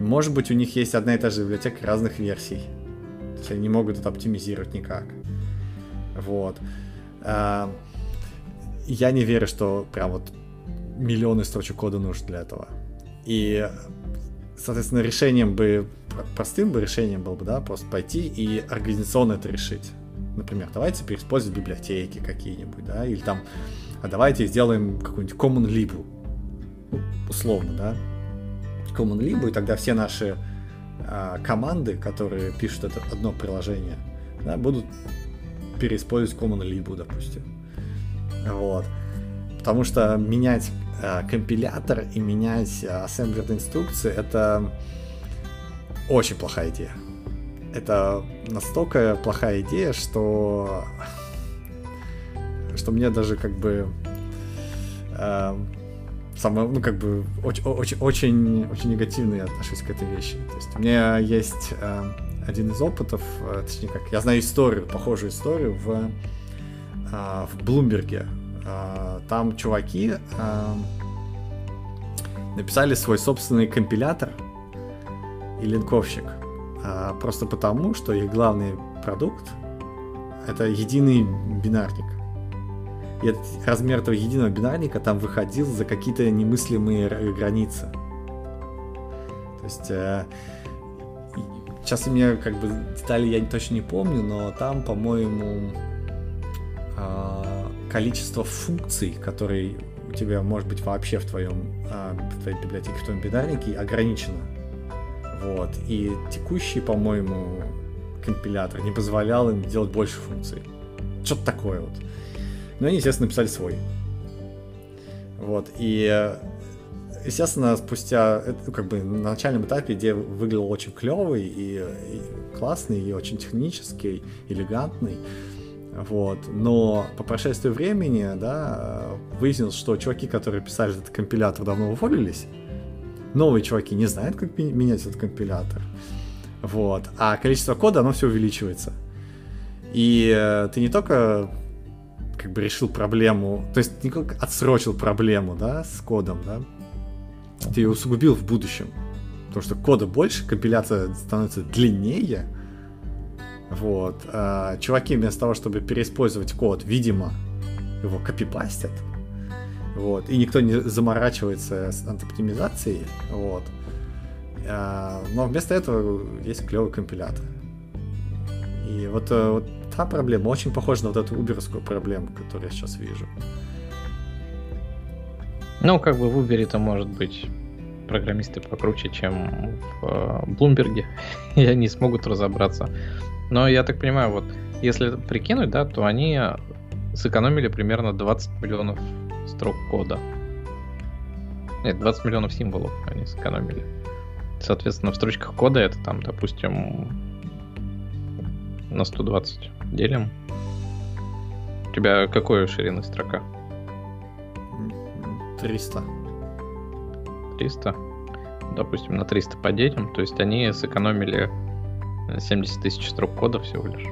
Может быть, у них есть одна и та же библиотека разных версий. То есть они не могут это оптимизировать никак. Вот. А, я не верю, что прям вот миллионы строчек кода нужно для этого. И, соответственно, решением бы, простым бы решением было бы, да, просто пойти и организационно это решить. Например, давайте переиспользовать библиотеки какие-нибудь, да, или там, а давайте сделаем какую-нибудь common lib, условно, да, common lib, и тогда все наши а, команды, которые пишут это одно приложение, да, будут переиспользовать common lib, допустим. Вот. Потому что менять Э, компилятор и менять ассемблер инструкции, это очень плохая идея. Это настолько плохая идея, что что мне даже как бы э, самое, ну как бы очень, очень, очень, очень негативно я отношусь к этой вещи. То есть у меня есть э, один из опытов, э, точнее как, я знаю историю, похожую историю в э, в Блумберге а, там чуваки а, написали свой собственный компилятор и линковщик. А, просто потому, что их главный продукт это единый бинарник. И этот размер этого единого бинарника там выходил за какие-то немыслимые границы. То есть э, сейчас у меня как бы детали я точно не помню, но там, по-моему, количество функций, которые у тебя может быть вообще в твоем а, в твоей библиотеке, в твоем бинарнике ограничено. Вот. И текущий, по-моему, компилятор не позволял им делать больше функций. Что-то такое вот. Но они, естественно, написали свой. Вот. И естественно, спустя, ну, как бы на начальном этапе идея выглядела очень клевый и, и классный, и очень технический, элегантный. Вот. Но по прошествии времени, да, выяснилось, что чуваки, которые писали этот компилятор, давно уволились. Новые чуваки не знают, как менять этот компилятор. Вот. А количество кода, оно все увеличивается. И э, ты не только как бы решил проблему, то есть не только отсрочил проблему, да, с кодом, да, ты ее усугубил в будущем. Потому что кода больше, компиляция становится длиннее. Вот. А чуваки вместо того, чтобы переиспользовать код, видимо, его копипастят. Вот. И никто не заморачивается с антоптимизацией. Вот. А, но вместо этого есть клевый компилятор. И вот, э, вот та проблема очень похожа на вот эту уберскую проблему, которую я сейчас вижу. Ну, как бы в Uber это может быть программисты покруче, чем в Блумберге, и они смогут разобраться. Но я так понимаю, вот если прикинуть, да, то они сэкономили примерно 20 миллионов строк кода. Нет, 20 миллионов символов они сэкономили. Соответственно, в строчках кода это там, допустим, на 120 делим. У тебя какой ширины строка? 300. 300? Допустим, на 300 поделим. То есть они сэкономили 70 тысяч строк кода всего лишь.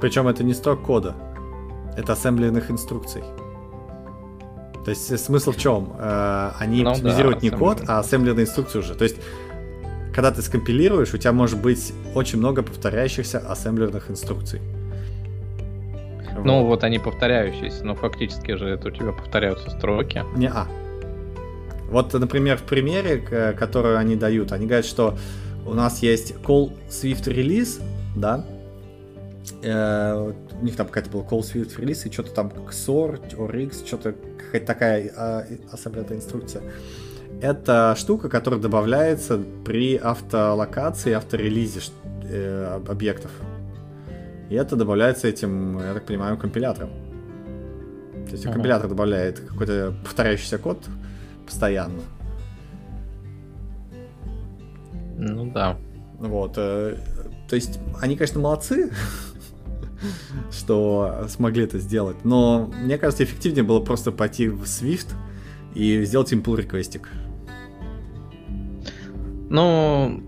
Причем это не строк кода. Это ассемблерных инструкций. То есть смысл в чем? Э, они ну, оптимизируют да, не код, а ассемблерные инструкции уже. То есть, когда ты скомпилируешь, у тебя может быть очень много повторяющихся ассемблерных инструкций. Ну вот. вот они повторяющиеся, но фактически же это у тебя повторяются строки. Не а. Вот, например, в примере, который они дают, они говорят, что у нас есть call Swift release, да, э, у них там какая-то была call Swift release, и что-то там XOR, ORX, что-то какая-то такая а, особенная инструкция. Это штука, которая добавляется при автолокации, авторелизе э, объектов. И это добавляется этим, я так понимаю, компилятором. То есть uh-huh. компилятор добавляет какой-то повторяющийся код постоянно. Ну да. Вот. Э, то есть они, конечно, молодцы, <laughs> <laughs> что смогли это сделать. Но мне кажется, эффективнее было просто пойти в Swift и сделать им pull реквестик. Ну,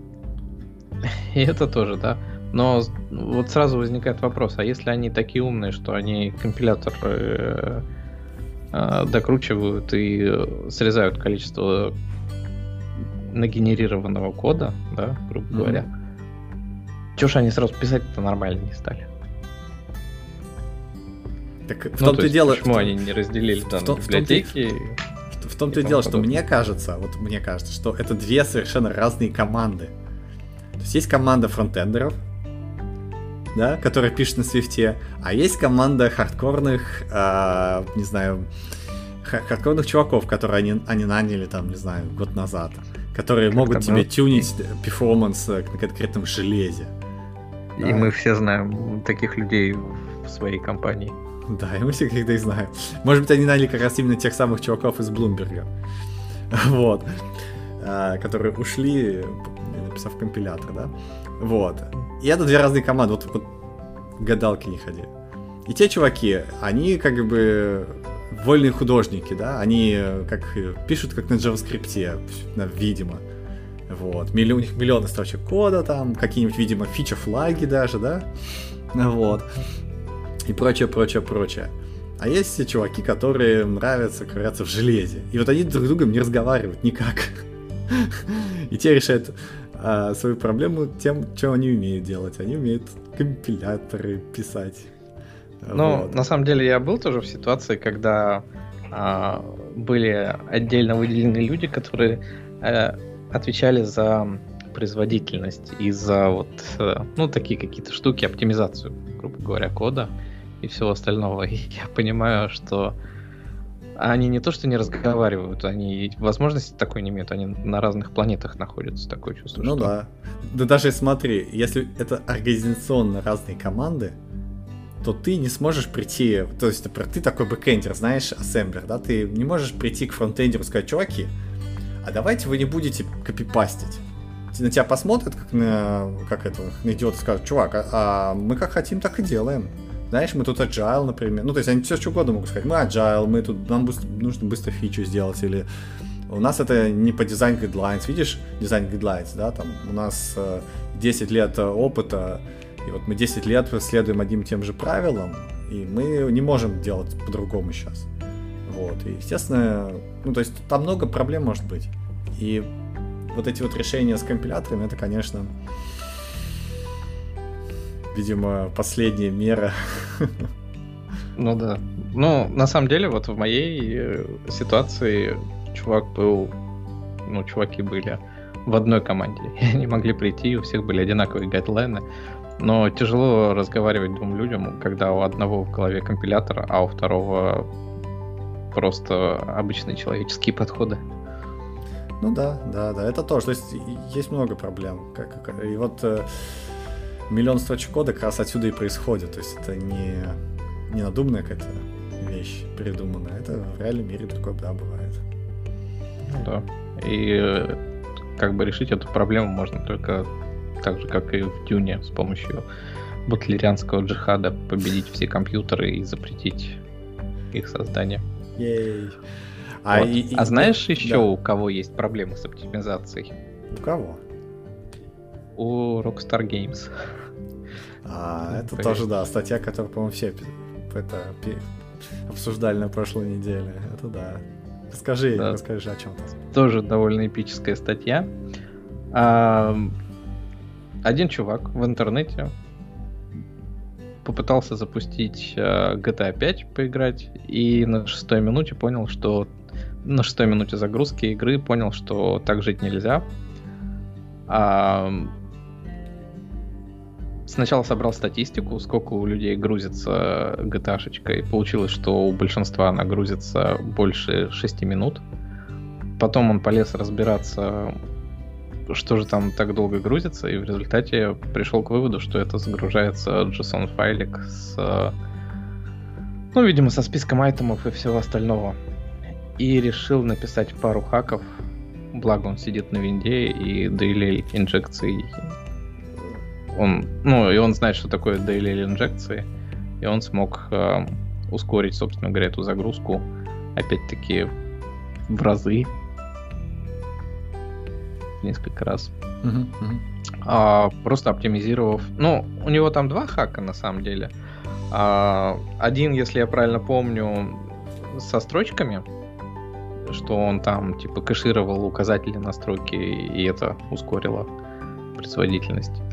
<laughs> и это тоже, да. Но вот сразу возникает вопрос, а если они такие умные, что они компилятор э, э, докручивают и срезают количество нагенерированного кода, да, грубо mm-hmm. говоря, чего ж они сразу писать-то нормально не стали? Так в ну, том-то то и дело... Почему они не разделили там в, библиотеки? В, в том-то и, и дело, что мне кажется, вот мне кажется, что это две совершенно разные команды. То есть есть команда фронтендеров, да, которая пишет на свифте, а есть команда хардкорных, э, не знаю, хардкорных чуваков, которые они, они наняли там, не знаю, год назад, которые как могут тебе тюнить перформанс на конкретном железе. И да. мы все знаем таких людей в своей компании. <laughs> Да, и мы все их знаем. Может быть, они наняли как раз именно тех самых чуваков из Блумберга. <laughs> Вот. А, которые ушли, написав компилятор, да? Вот. И это две разные команды. Вот, вот гадалки не ходи. И те чуваки, они как бы вольные художники, да, они как пишут как на JavaScript, видимо. Вот. Милли, у них миллионы строчек кода там, какие-нибудь, видимо, фича-флаги даже, да. Вот и прочее, прочее, прочее. А есть чуваки, которые нравятся ковыряться в железе. И вот они друг с другом не разговаривают никак. <laughs> И те решают а, свою проблему тем, что они умеют делать. Они умеют компиляторы писать. Ну, вот. на самом деле я был тоже в ситуации, когда а, были отдельно выделены люди, которые а, отвечали за производительность и за вот, э, ну, такие какие-то штуки, оптимизацию, грубо говоря, кода и всего остального. И я понимаю, что они не то что не разговаривают, они возможности такой не имеют, они на разных планетах находятся, такое чувство. Ну что... да. Да даже смотри, если это организационно разные команды, то ты не сможешь прийти, то есть ты такой бэкэндер, знаешь, ассемблер, да, ты не можешь прийти к фронтендеру и сказать, чуваки, а давайте вы не будете копипастить. На тебя посмотрят, как на, как это, на идиота скажут, чувак, а, а мы как хотим, так и делаем знаешь, мы тут agile, например. Ну, то есть они все что угодно могут сказать. Мы agile, мы тут, нам нужно быстро фичу сделать, или у нас это не по дизайн guidelines. Видишь, дизайн guidelines, да, там у нас э, 10 лет опыта, и вот мы 10 лет следуем одним и тем же правилам, и мы не можем делать по-другому сейчас. Вот, и, естественно, ну, то есть там много проблем может быть. И вот эти вот решения с компиляторами, это, конечно, видимо, последняя мера. Ну да. Ну, на самом деле, вот в моей э, ситуации чувак был, ну, чуваки были в одной команде. <laughs> И они могли прийти, у всех были одинаковые гайдлайны. Но тяжело разговаривать двум людям, когда у одного в голове компилятор, а у второго просто обычные человеческие подходы. Ну да, да, да, это тоже. То есть есть много проблем. И вот э, миллион строчек кода как раз отсюда и происходит. То есть это не, не надуманная какая-то вещь придуманная. Это в реальном мире такое, да, бывает. Ну да. И э, как бы решить эту проблему можно только так же, как и в Дюне, с помощью бутлерианского джихада победить все компьютеры и запретить их создание. Ей. А, вот. и, а знаешь еще да. у кого есть проблемы с оптимизацией? У кого? У Rockstar Games. А, <laughs> это тоже, да, статья, которую, по-моему, все это, обсуждали на прошлой неделе. Это да. Расскажи, да. расскажи о чем-то. Тоже довольно эпическая статья. А, один чувак в интернете попытался запустить uh, GTA 5 поиграть и на шестой минуте понял, что на шестой минуте загрузки игры понял, что так жить нельзя. А, сначала собрал статистику, сколько у людей грузится GTA-шечка, и получилось, что у большинства она грузится больше 6 минут. Потом он полез разбираться, что же там так долго грузится, и в результате пришел к выводу, что это загружается JSON-файлик с, ну, видимо, со списком айтемов и всего остального. И решил написать пару хаков, благо он сидит на винде, и daily инжекции он, ну, и он знает, что такое daily инжекции, и он смог э, ускорить, собственно говоря, эту загрузку, опять-таки, в разы, несколько раз. Uh-huh, uh-huh. А, просто оптимизировав. Ну, у него там два хака на самом деле. А, один, если я правильно помню, со строчками, что он там типа кэшировал указатели настройки, и это ускорило производительность.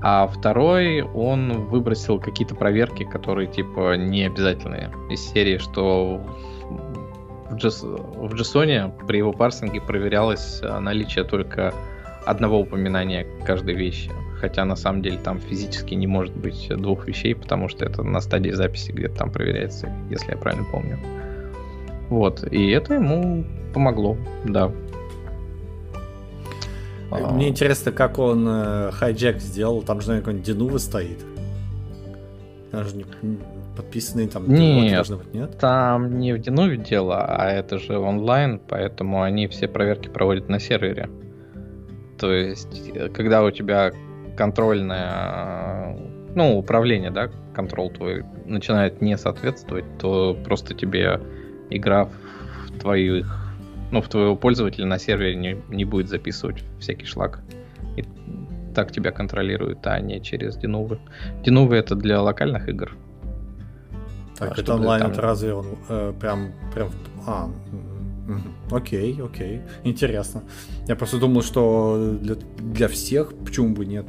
А второй, он выбросил какие-то проверки, которые типа не обязательные. Из серии, что в, в JSON при его парсинге проверялось а, наличие только одного упоминания каждой вещи. Хотя на самом деле там физически не может быть двух вещей, потому что это на стадии записи где-то там проверяется, если я правильно помню. Вот, и это ему помогло, да. А. Мне интересно, как он э, хайджек сделал. Там же, наверное, какой-нибудь Денува стоит. Там же не, подписанные там нет, должны быть, нет? Там не в Денуве дело, а это же онлайн, поэтому они все проверки проводят на сервере. То есть, э, когда у тебя контрольное, ну, управление, да, контроль твой начинает не соответствовать, то просто тебе игра в твоих ну, в твоего пользователя на сервере не, не будет записывать всякий шлак. И так тебя контролируют, а не через Динувы. Динувы это для локальных игр. Так, а это онлайн, там... это разве он э, прям, прям, а, окей, окей, интересно. Я просто думал, что для, для всех, почему бы нет,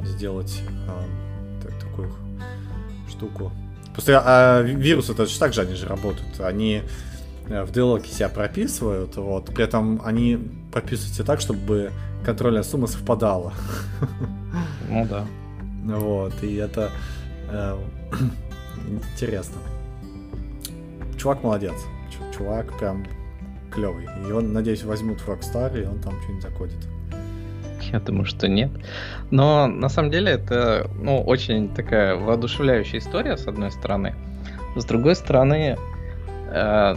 сделать э, так, такую штуку. Просто а, вирусы, это же так же они же работают. Они в диалоге себя прописывают, вот, при этом они прописываются так, чтобы контрольная сумма совпадала. Ну да. Вот, и это э, <clears throat> интересно. Чувак молодец. Чувак прям клевый. И он, надеюсь, возьмут в Rockstar, и он там что-нибудь закодит. Я думаю, что нет. Но на самом деле это ну, очень такая воодушевляющая история, с одной стороны. С другой стороны, э,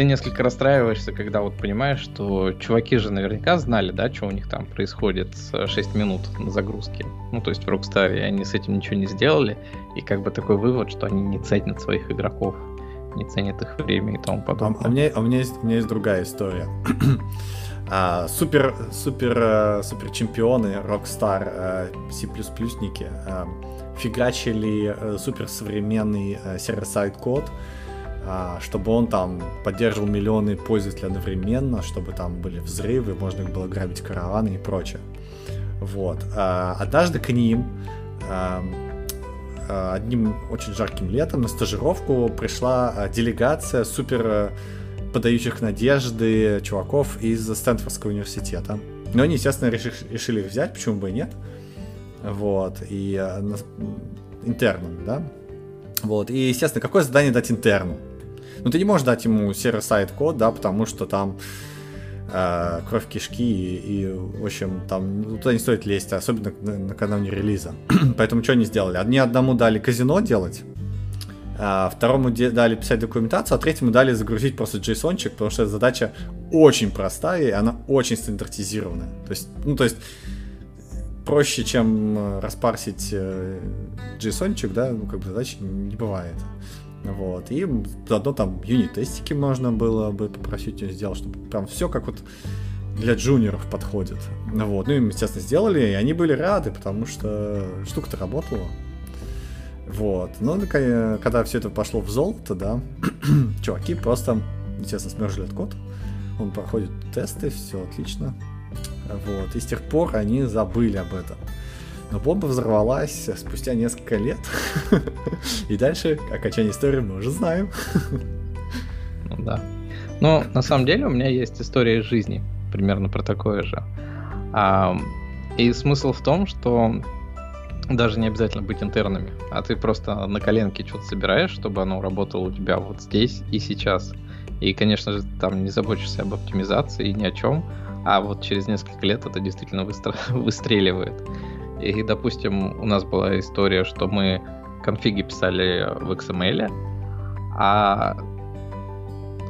ты несколько расстраиваешься, когда вот понимаешь, что чуваки же наверняка знали, да, что у них там происходит с 6 минут на загрузке. Ну, то есть в Rockstar, и они с этим ничего не сделали. И как бы такой вывод, что они не ценят своих игроков, не ценят их время и тому подобное. А, а, мне, а у, меня есть, у меня есть другая история. <clears throat> а, супер, супер, э, супер чемпионы Rockstar, э, C++-ники э, фигачили супер современный server-side код, а, чтобы он там поддерживал миллионы пользователей одновременно, чтобы там были взрывы, можно было грабить караваны и прочее. Вот. А, однажды к ним одним очень жарким летом на стажировку пришла делегация супер подающих надежды чуваков из Стэнфордского университета. Но они, естественно, решили их взять, почему бы и нет. Вот, и интерном, да. Вот, и, естественно, какое задание дать интерну? Ну, ты не можешь дать ему сервер-сайт код, да, потому что там э, кровь кишки и, и, в общем, там ну, туда не стоит лезть, особенно на, накануне релиза. <clears throat> Поэтому что они сделали? Одни одному дали казино делать, а второму дали писать документацию, а третьему дали загрузить просто json потому что задача очень простая, и она очень стандартизированная. То есть, ну, то есть, проще, чем э, распарсить э, json да, ну, как бы задач не бывает. Вот. И заодно там юнит-тестики можно было бы попросить ее сделать, чтобы прям все как вот для джуниоров подходит. Вот. Ну, им, естественно, сделали, и они были рады, потому что штука-то работала. Вот. Ну, когда все это пошло в золото, да, <clears throat> чуваки просто, естественно, смержили этот код. Он проходит тесты, все отлично. Вот. И с тех пор они забыли об этом. Но бомба взорвалась спустя несколько лет. <laughs> И дальше окончание истории мы уже знаем. Ну да. Но на самом деле у меня есть история из жизни, примерно про такое же. А, и смысл в том, что даже не обязательно быть интернами, а ты просто на коленке что-то собираешь, чтобы оно работало у тебя вот здесь и сейчас. И, конечно же, там не заботишься об оптимизации и ни о чем, а вот через несколько лет это действительно выстр... <laughs> выстреливает. И, допустим, у нас была история, что мы конфиги писали в XML, а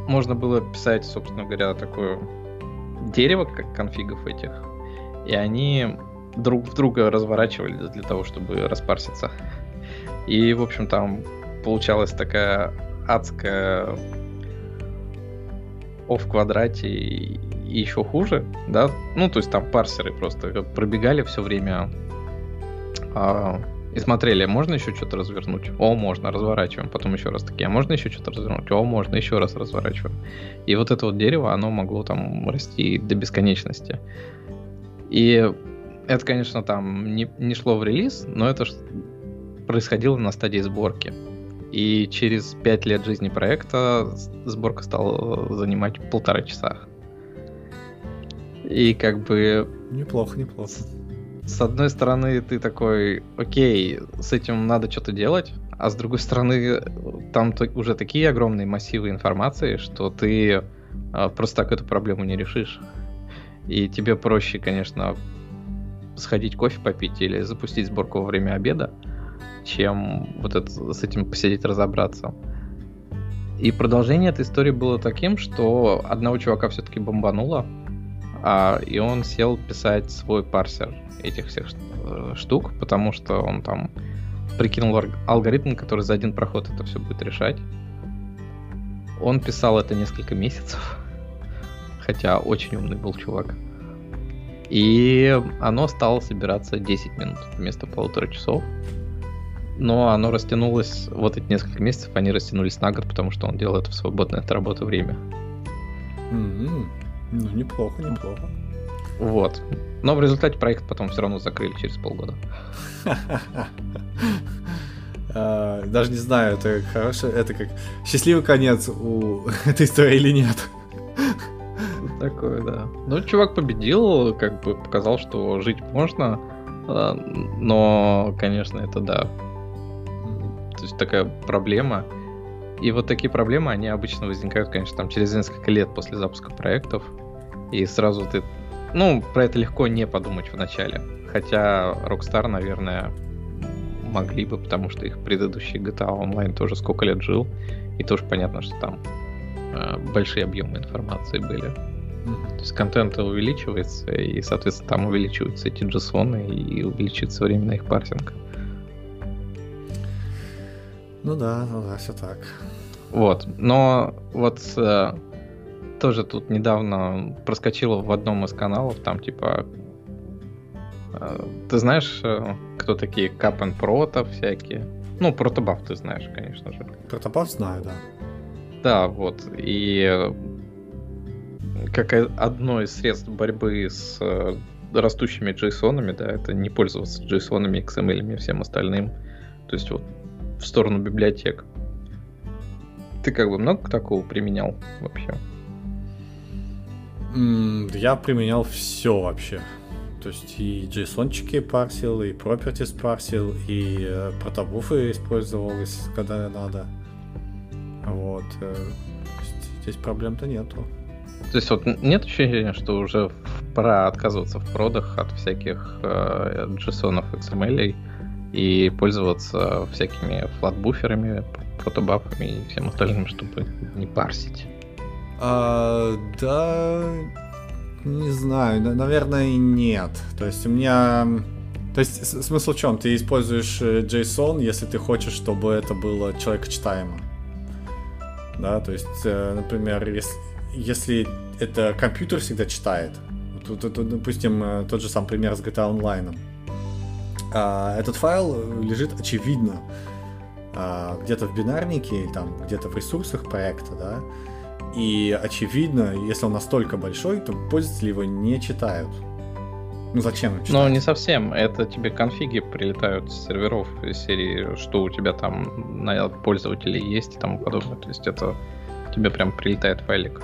можно было писать, собственно говоря, такое дерево как конфигов этих, и они друг в друга разворачивались для того, чтобы распарситься. И, в общем, там получалась такая адская О в квадрате и, еще хуже, да, ну, то есть там парсеры просто пробегали все время а, и смотрели, можно еще что-то развернуть? О, можно, разворачиваем. Потом еще раз такие, а можно еще что-то развернуть? О, можно, еще раз разворачиваем. И вот это вот дерево, оно могло там расти до бесконечности. И это, конечно, там не, не шло в релиз, но это происходило на стадии сборки. И через пять лет жизни проекта сборка стала занимать полтора часа. И как бы... Неплохо, неплохо с одной стороны, ты такой, окей, с этим надо что-то делать, а с другой стороны, там уже такие огромные массивы информации, что ты а, просто так эту проблему не решишь. И тебе проще, конечно, сходить кофе попить или запустить сборку во время обеда, чем вот это, с этим посидеть разобраться. И продолжение этой истории было таким, что одного чувака все-таки бомбануло, а, и он сел писать свой парсер этих всех э, штук, потому что он там прикинул алгоритм, который за один проход это все будет решать. Он писал это несколько месяцев, <laughs> хотя очень умный был чувак. И оно стало собираться 10 минут вместо полутора часов. Но оно растянулось, вот эти несколько месяцев, они растянулись на год, потому что он делал это в свободное от работы время. Mm-hmm. Ну, неплохо, неплохо. Вот. Но в результате проект потом все равно закрыли через полгода. <laughs> А, даже не знаю, это хорошо, это как счастливый конец у <laughs> этой истории или нет. Такое, да. Ну, чувак победил, как бы показал, что жить можно, а, но, конечно, это да. То есть такая проблема. И вот такие проблемы, они обычно возникают, конечно, там через несколько лет после запуска проектов. И сразу ты ну, про это легко не подумать в начале. Хотя Rockstar, наверное, могли бы, потому что их предыдущий GTA Online тоже сколько лет жил, и тоже понятно, что там э, большие объемы информации были. То есть контент увеличивается, и, соответственно, там увеличиваются эти джессоны, и увеличивается время на их парсинг. Ну да, ну да, все так. Вот, но вот э, тоже тут недавно проскочила в одном из каналов, там типа... Э, ты знаешь, э, кто такие Капен Прото всякие? Ну, Протобаф ты знаешь, конечно же. Протобаф знаю, да. Да, вот. И как одно из средств борьбы с э, растущими JSON, да, это не пользоваться JSON, XML и всем остальным. То есть вот в сторону библиотек. Ты как бы много такого применял вообще? Я применял все вообще. То есть и JSON-чики парсил, и properties парсил, и э, протобуфы использовал, когда надо. Вот. Э, здесь проблем-то нету. То есть вот нет ощущения, что уже пора отказываться в продах от всяких э, JSON, XML и пользоваться всякими флатбуферами, протобафами и всем остальным, чтобы не парсить? А, да, не знаю, наверное, нет. То есть у меня... То есть смысл в чем? Ты используешь э, JSON, если ты хочешь, чтобы это было человекочитаемо. Да, то есть, э, например, если, если это компьютер всегда читает, вот, вот, допустим, э, тот же сам пример с GTA Online. А, этот файл лежит очевидно а, где-то в бинарнике, там где-то в ресурсах проекта, да, и очевидно, если он настолько большой, то пользователи его не читают. Ну зачем читать? Ну, не совсем. Это тебе конфиги прилетают с серверов из серии, что у тебя там на пользователей есть и тому подобное. То есть это тебе прям прилетает файлик.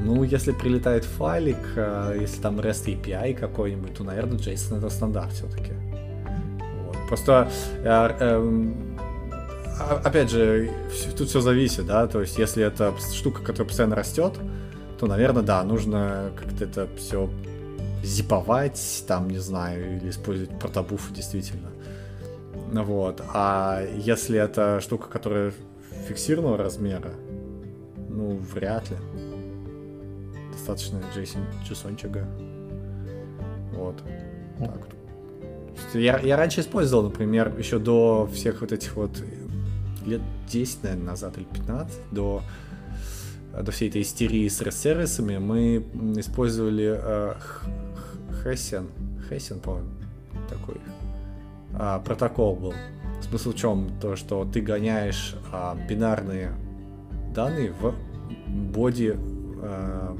Ну, если прилетает файлик, а, если там REST API какой-нибудь, то, наверное, JSON это стандарт все-таки. Вот. Просто а, опять же, тут все зависит, да, то есть если это штука, которая постоянно растет, то, наверное, да, нужно как-то это все зиповать, там, не знаю, или использовать протобуфы действительно. Вот. А если это штука, которая фиксированного размера, ну, вряд ли. Достаточно JSON, JSON Вот. Так. Я, я раньше использовал, например, еще до всех вот этих вот лет 10, наверное, назад или 15, до, до всей этой истерии с сервисами, мы использовали э, Хессен, Хессен, по-моему, такой э, протокол был. Смысл в чем? То, что ты гоняешь э, бинарные данные в боди э,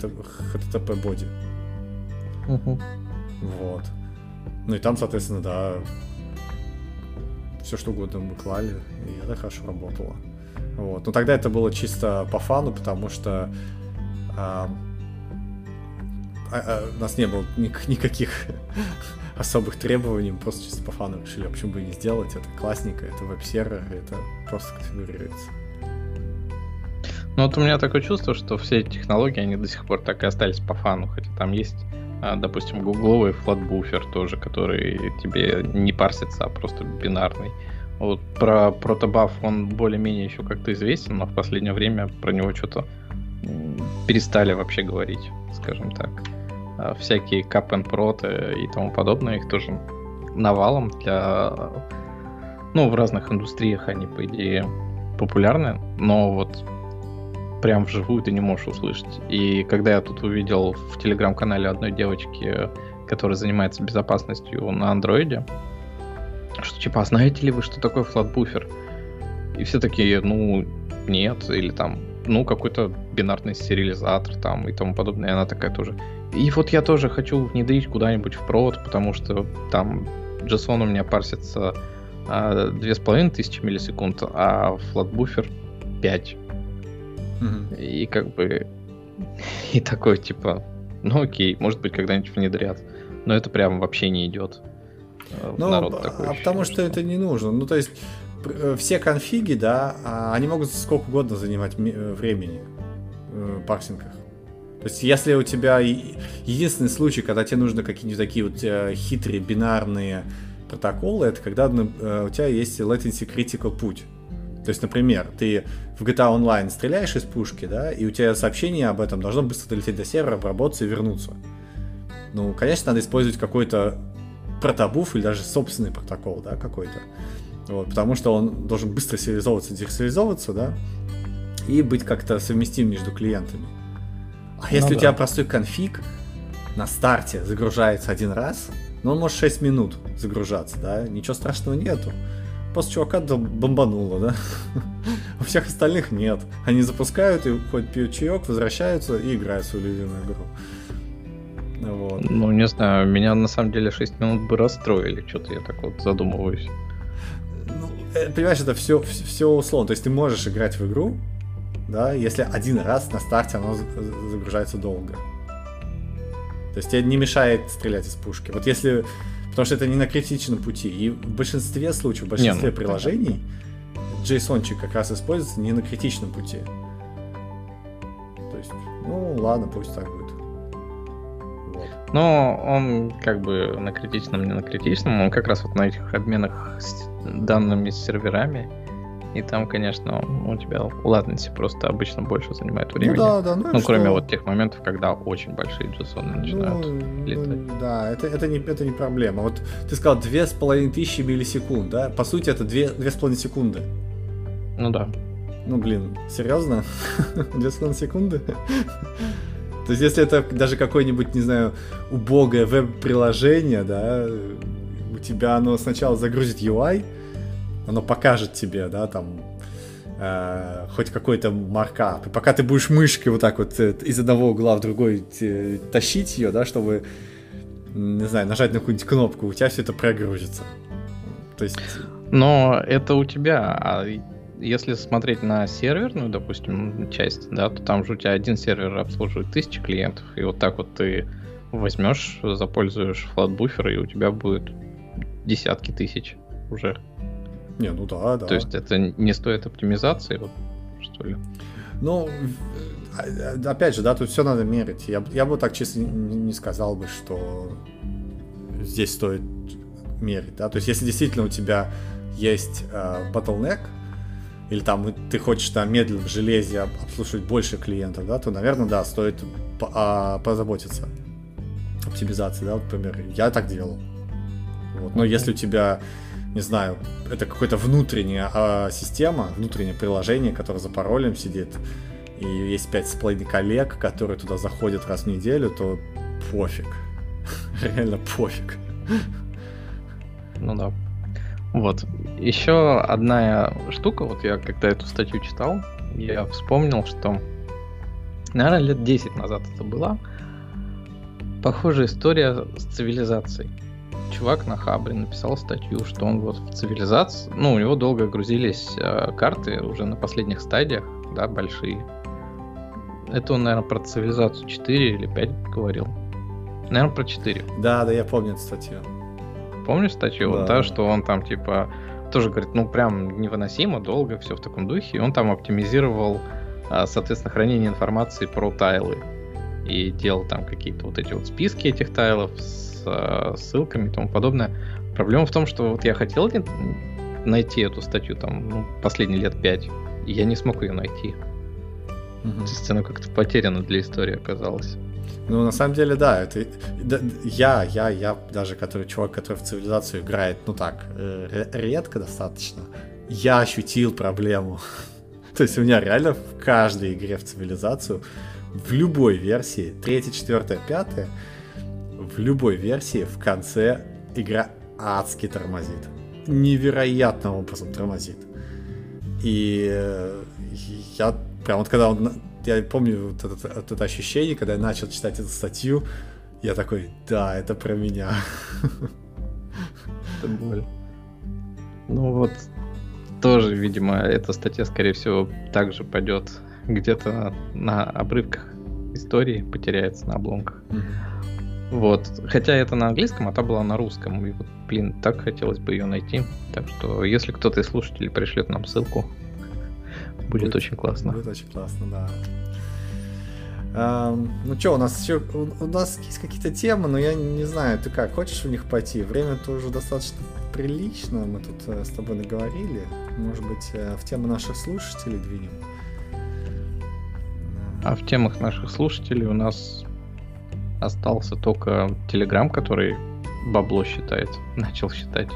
HTTP боди. Вот. Ну и там, соответственно, да, все что угодно мы клали, и это хорошо работало. Вот. Но тогда это было чисто по фану, потому что а, а, у нас не было ник- никаких <laughs> особых требований, мы просто чисто по фану решили, а почему бы и не сделать, это классненько, это веб-сервер, это просто конфигурируется. Ну вот у меня такое чувство, что все эти технологии, они до сих пор так и остались по фану, хотя там есть допустим, гугловый флатбуфер тоже, который тебе не парсится, а просто бинарный. Вот про протобаф он более-менее еще как-то известен, но в последнее время про него что-то перестали вообще говорить, скажем так. А, всякие cap and prot и тому подобное, их тоже навалом для... Ну, в разных индустриях они, по идее, популярны, но вот прям вживую ты не можешь услышать. И когда я тут увидел в телеграм-канале одной девочки, которая занимается безопасностью на андроиде, что типа, а знаете ли вы, что такое флатбуфер? И все такие, ну, нет, или там, ну, какой-то бинарный сериализатор там и тому подобное. И она такая тоже. И вот я тоже хочу внедрить куда-нибудь в провод, потому что там JSON у меня парсится а, две с половиной тысячи миллисекунд, а флатбуфер 5. Угу. И как бы... И такой, типа, ну окей, может быть, когда-нибудь внедрят. Но это прям вообще не идет. Э, ну, народ такой. А потому что это не нужно. Ну, то есть, э, все конфиги, да, а они могут сколько угодно занимать э, времени в парсингах. То есть, если у тебя единственный случай, когда тебе нужно какие-нибудь такие вот хитрые бинарные протоколы, это когда у тебя есть latency critical путь. То есть, например, ты в GTA Online стреляешь из пушки, да, и у тебя сообщение об этом должно быстро долететь до сервера, обработаться и вернуться. Ну, конечно, надо использовать какой-то протобуф или даже собственный протокол, да, какой-то. Вот, потому что он должен быстро сериализовываться, десериализовываться, да, и быть как-то совместим между клиентами. А если ну, у тебя простой конфиг на старте загружается один раз, ну он может 6 минут загружаться, да, ничего страшного нету. Просто чувака бомбануло, да? <laughs> У всех остальных нет. Они запускают и хоть пьют чаек, возвращаются и играют свою любимую игру. Вот. Ну, не знаю, меня на самом деле 6 минут бы расстроили, что-то я так вот задумываюсь. Ну, э, понимаешь, это все, все условно. То есть ты можешь играть в игру, да, если один раз на старте оно загружается долго. То есть тебе не мешает стрелять из пушки. Вот если... Потому что это не на критичном пути. И в большинстве случаев, в большинстве не, ну, приложений JSON как раз используется не на критичном пути. То есть, ну ладно, пусть так будет. Вот. Но он как бы на критичном, не на критичном, он как раз вот на этих обменах с данными с серверами и там, конечно, у тебя у latency просто обычно больше занимает ну времени. Ну, да, да. Ну, ну кроме что? вот тех моментов, когда очень большие JSON начинают ну, летать. Да, это, это, не, это не проблема. Вот ты сказал две с половиной тысячи миллисекунд, да? По сути, это две, две с половиной секунды. Ну да. Ну блин, серьезно? <laughs> Две с половиной секунды? То есть, если это даже какое-нибудь, не знаю, убогое веб-приложение, да, у тебя оно сначала загрузит UI, оно покажет тебе, да, там, э, хоть какой-то маркап. И пока ты будешь мышкой вот так вот э, из одного угла в другой э, тащить ее, да, чтобы, не знаю, нажать на какую-нибудь кнопку, у тебя все это прогрузится. То есть... Но это у тебя, а если смотреть на серверную, допустим, часть, да, то там же у тебя один сервер обслуживает тысячи клиентов, и вот так вот ты возьмешь, запользуешь флатбуфер, и у тебя будет десятки тысяч уже. Не, ну да, да. То есть это не стоит оптимизации, вот, что ли? Ну, а, опять же, да, тут все надо мерить. Я, я бы так честно не, не сказал бы, что здесь стоит мерить, да. То есть если действительно у тебя есть э, bottleneck, или там ты хочешь там медленно в железе обслуживать больше клиентов, да, то, наверное, да, стоит по, а, позаботиться оптимизации, да, вот, например, я так делал. Вот. Но если у тебя не знаю, это какая-то внутренняя а, система, внутреннее приложение, которое за паролем сидит, и есть пять с половиной коллег, которые туда заходят раз в неделю, то пофиг. <laughs> Реально пофиг. Ну да. Вот. Еще одна штука, вот я когда эту статью читал, я вспомнил, что, наверное, лет 10 назад это была похожая история с цивилизацией чувак на Хабре написал статью, что он вот в цивилизации, ну, у него долго грузились э, карты уже на последних стадиях, да, большие. Это он, наверное, про цивилизацию 4 или 5 говорил. Наверное, про 4. Да, да, я помню эту статью. Помнишь статью? Да. Вот, да, что он там, типа, тоже говорит, ну, прям невыносимо, долго, все в таком духе. И он там оптимизировал, а, соответственно, хранение информации про тайлы. И делал там какие-то вот эти вот списки этих тайлов с Ссылками и тому подобное. Проблема в том, что вот я хотел найти эту статью там ну, последние лет пять, и я не смог ее найти. Угу. То есть она как-то потеряна для истории оказалась. Ну, на самом деле, да, это да, я, я, я даже, который чувак, который в цивилизацию играет, ну так, э, редко достаточно, я ощутил проблему. <laughs> То есть у меня реально в каждой игре в цивилизацию, в любой версии, третья, четвертая, пятая, в любой версии в конце игра адски тормозит. Невероятным образом тормозит. И э, я прям вот когда он, я помню вот это, вот это ощущение, когда я начал читать эту статью, я такой, да, это про меня. Это боль. Ну вот, тоже, видимо, эта статья, скорее всего, также пойдет где-то на обрывках истории, потеряется на обломках. Mm-hmm. Вот. Хотя это на английском, а та была на русском. И вот, блин, так хотелось бы ее найти. Так что, если кто-то из слушателей пришлет нам ссылку, будет, будет очень классно. Будет очень классно, да. Um, ну что, у нас еще у, у нас есть какие-то темы, но я не знаю, ты как, хочешь в них пойти? Время-то уже достаточно прилично, мы тут э, с тобой наговорили. Может быть, э, в тему наших слушателей двинем? А в темах наших слушателей у нас остался только Telegram, который бабло считает, <laughs> начал считать.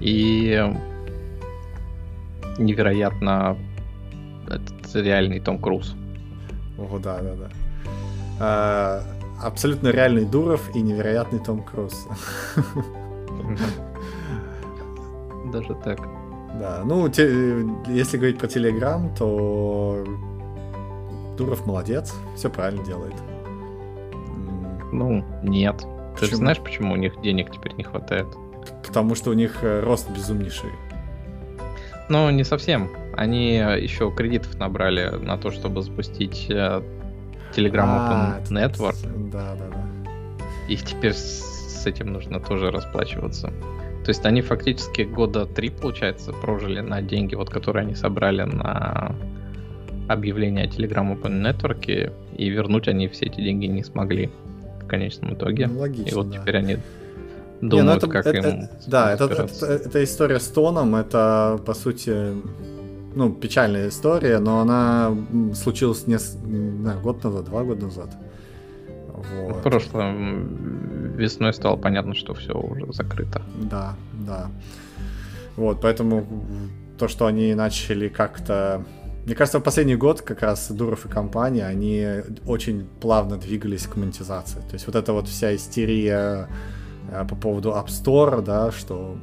И невероятно этот реальный Том Круз. О, да, да, да. А, абсолютно реальный Дуров и невероятный Том Круз. Даже так. Да, ну, те, если говорить про Телеграм, то Дуров молодец, все правильно делает. Ну, нет. Почему? Ты же знаешь, почему у них денег теперь не хватает? Потому что у них э, рост безумнейший. Ну, не совсем. Они еще кредитов набрали на то, чтобы запустить э, Telegram а, Open Network. Да, да, да. И теперь с этим нужно тоже расплачиваться. То есть они фактически года три, получается, прожили на деньги, вот, которые они собрали на объявление о Telegram Open Network, и вернуть они все эти деньги не смогли конечном итоге. Ну, логично, и вот да. теперь они думают, не, ну это, как это, им... Это, да, это, это, это история с Тоном, это, по сути, ну, печальная история, но она случилась не, не год назад, два года назад. Вот. В прошлом весной стало понятно, что все уже закрыто. Да, да. Вот, поэтому то, что они начали как-то... Мне кажется, в последний год как раз Дуров и компания, они очень плавно двигались к монетизации. То есть вот эта вот вся истерия э, по поводу App Store, да, что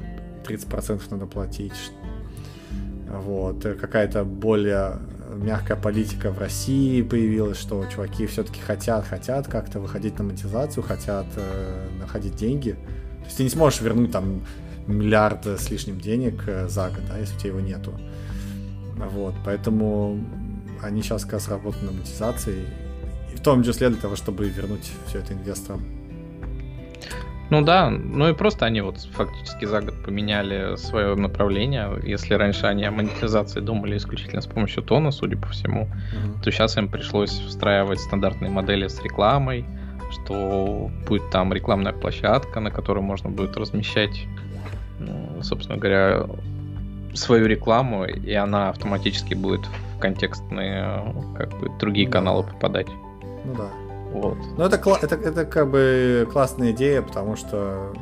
30% надо платить, вот, э, какая-то более мягкая политика в России появилась, что чуваки все-таки хотят, хотят как-то выходить на монетизацию, хотят э, находить деньги. То есть ты не сможешь вернуть там миллиард с лишним денег э, за год, да, если у тебя его нету. Вот, поэтому они сейчас как раз работают на монетизации, и в том числе для того, чтобы вернуть все это инвесторам. Ну да, ну и просто они вот фактически за год поменяли свое направление. Если раньше они о монетизации думали исключительно с помощью тона, судя по всему, mm-hmm. то сейчас им пришлось встраивать стандартные модели с рекламой, что будет там рекламная площадка, на которой можно будет размещать, ну, собственно говоря, свою рекламу, и она автоматически будет в контекстные как бы другие ну, каналы попадать. Ну да. Вот. Ну, это, это, это как бы классная идея, потому что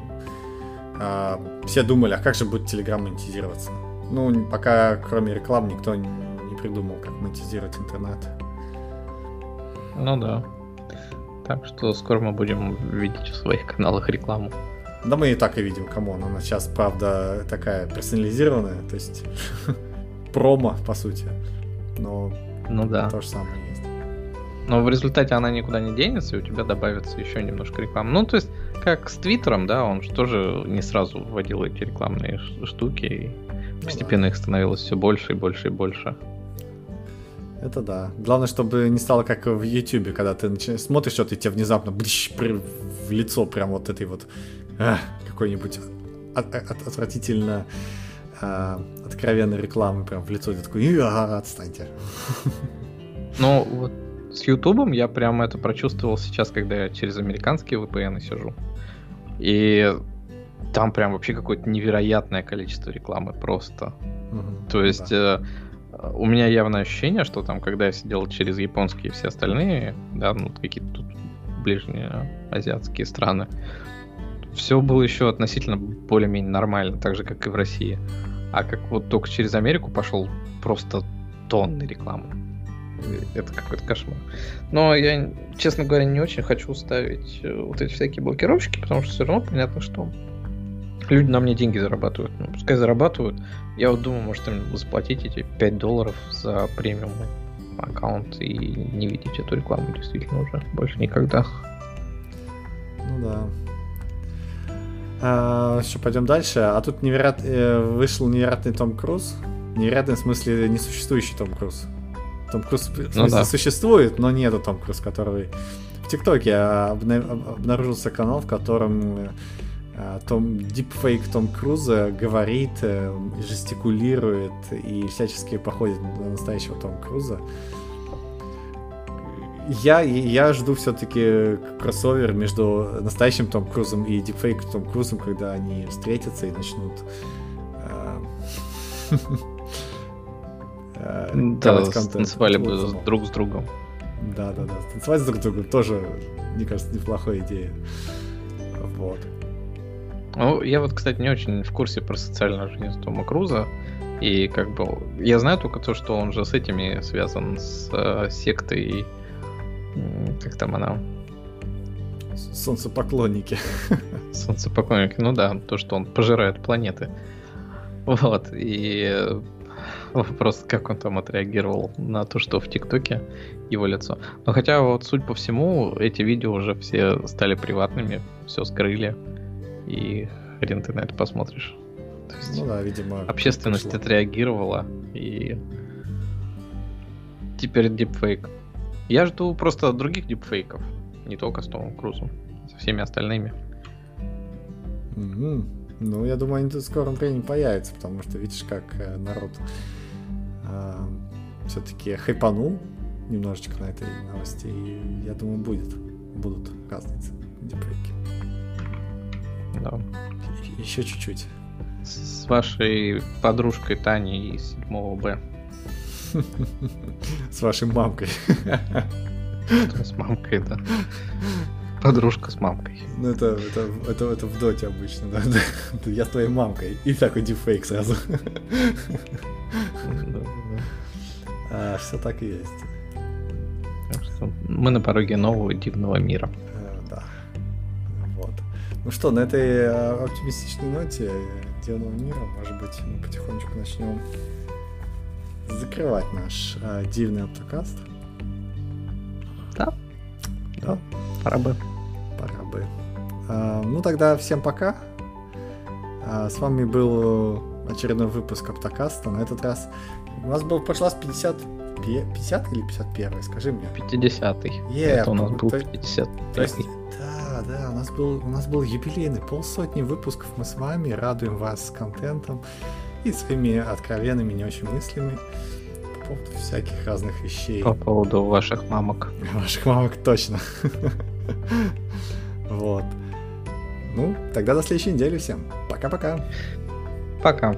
а, все думали, а как же будет Telegram монетизироваться? Ну, пока кроме реклам никто не, не придумал, как монетизировать интернет. Ну да. Так что скоро мы будем видеть в своих каналах рекламу. Да мы и так и видим, come on. Она сейчас, правда, такая персонализированная, то есть <laughs> промо, по сути. Но ну да. то же самое есть. Но в результате она никуда не денется, и у тебя добавится еще немножко рекламы. Ну, то есть, как с Твиттером, да, он же тоже не сразу вводил эти рекламные штуки, и ну, постепенно да. их становилось все больше и больше и больше. Это да. Главное, чтобы не стало как в Ютубе, когда ты смотришь что-то, и тебе внезапно бдыщ, в лицо прям вот этой вот а, какой-нибудь от, от, отвратительно а, откровенной рекламы прям в лицо. Ты такой, а, отстаньте. <laughs> Ну, вот с Ютубом я прям это прочувствовал сейчас, когда я через американские VPN сижу. И там прям вообще какое-то невероятное количество рекламы просто. Угу, То есть да. э, у меня явное ощущение, что там, когда я сидел через японские и все остальные, да, ну какие-то тут ближние азиатские страны, все было еще относительно более-менее нормально, так же, как и в России. А как вот только через Америку пошел просто тонны рекламы это какой-то кошмар. Но я, честно говоря, не очень хочу ставить э, вот эти всякие блокировщики, потому что все равно понятно, что люди на мне деньги зарабатывают. Ну, пускай зарабатывают. Я вот думаю, может им заплатить эти 5 долларов за премиум аккаунт и не видеть эту рекламу действительно уже больше никогда. Ну да. А, что, пойдем дальше. А тут невероят... Э, вышел невероятный Том Круз. Невероятный в смысле несуществующий Том Круз. Том Круз в ну смысле, ну, да. существует, но нету Том Круз, который... В ТикТоке обнаружился канал, в котором э, том, дипфейк Том Круза говорит, э, жестикулирует и всячески походит на настоящего Том Круза. Я, я жду все-таки кроссовер между настоящим Том Крузом и дипфейк Том Крузом, когда они встретятся и начнут э, <laughs> Э, да, танцевали бы друг с другом. Да, да, да. Танцевать друг с другом тоже, мне кажется, неплохая идея. Вот. Ну, я вот, кстати, не очень в курсе про социальную жизнь Тома Круза. И как бы я знаю только то, что он же с этими связан с э, сектой. Как там она? Солнцепоклонники. <laughs> Солнцепоклонники, ну да, то, что он пожирает планеты. Вот, и вопрос, как он там отреагировал на то, что в ТикТоке его лицо. Но хотя вот, суть по всему, эти видео уже все стали приватными, все скрыли, и хрен ты на это посмотришь. То есть ну да, видимо. Общественность пришло. отреагировала, и теперь дипфейк. Я жду просто других дипфейков, не только с Томом Крузом, со всеми остальными. Mm-hmm. Ну, я думаю, они тут в скором времени появятся, потому что видишь, как э, народ э, все-таки хайпанул немножечко на этой новости, и я думаю, будет, будут разницы дипфейки. Да. Еще чуть-чуть. С вашей подружкой Таней из 7 Б. С вашей мамкой. С мамкой, да. Подружка с мамкой. Ну, это, это, это, это в доте обычно, да. Я с твоей мамкой. И такой дефейк сразу. А, все так и есть. Мы на пороге нового дивного мира. Э, да. Вот. Ну что, на этой э, оптимистичной ноте дивного мира, может быть, мы потихонечку начнем закрывать наш э, дивный автокаст. Да. Да. Пора бы. Пора бы. А, ну тогда всем пока. А, с вами был очередной выпуск Аптокаста. На этот раз у нас был в прошлый раз 50 50 или 51 скажи мне. 50-й. Yeah, Это у нас был 50 То есть, да, да, у нас был, у нас был юбилейный полсотни выпусков. Мы с вами радуем вас контентом и своими откровенными, не очень мыслями по поводу всяких разных вещей. По поводу ваших мамок. Ваших мамок точно. Вот. Ну, тогда до следующей недели всем. Пока-пока. Пока.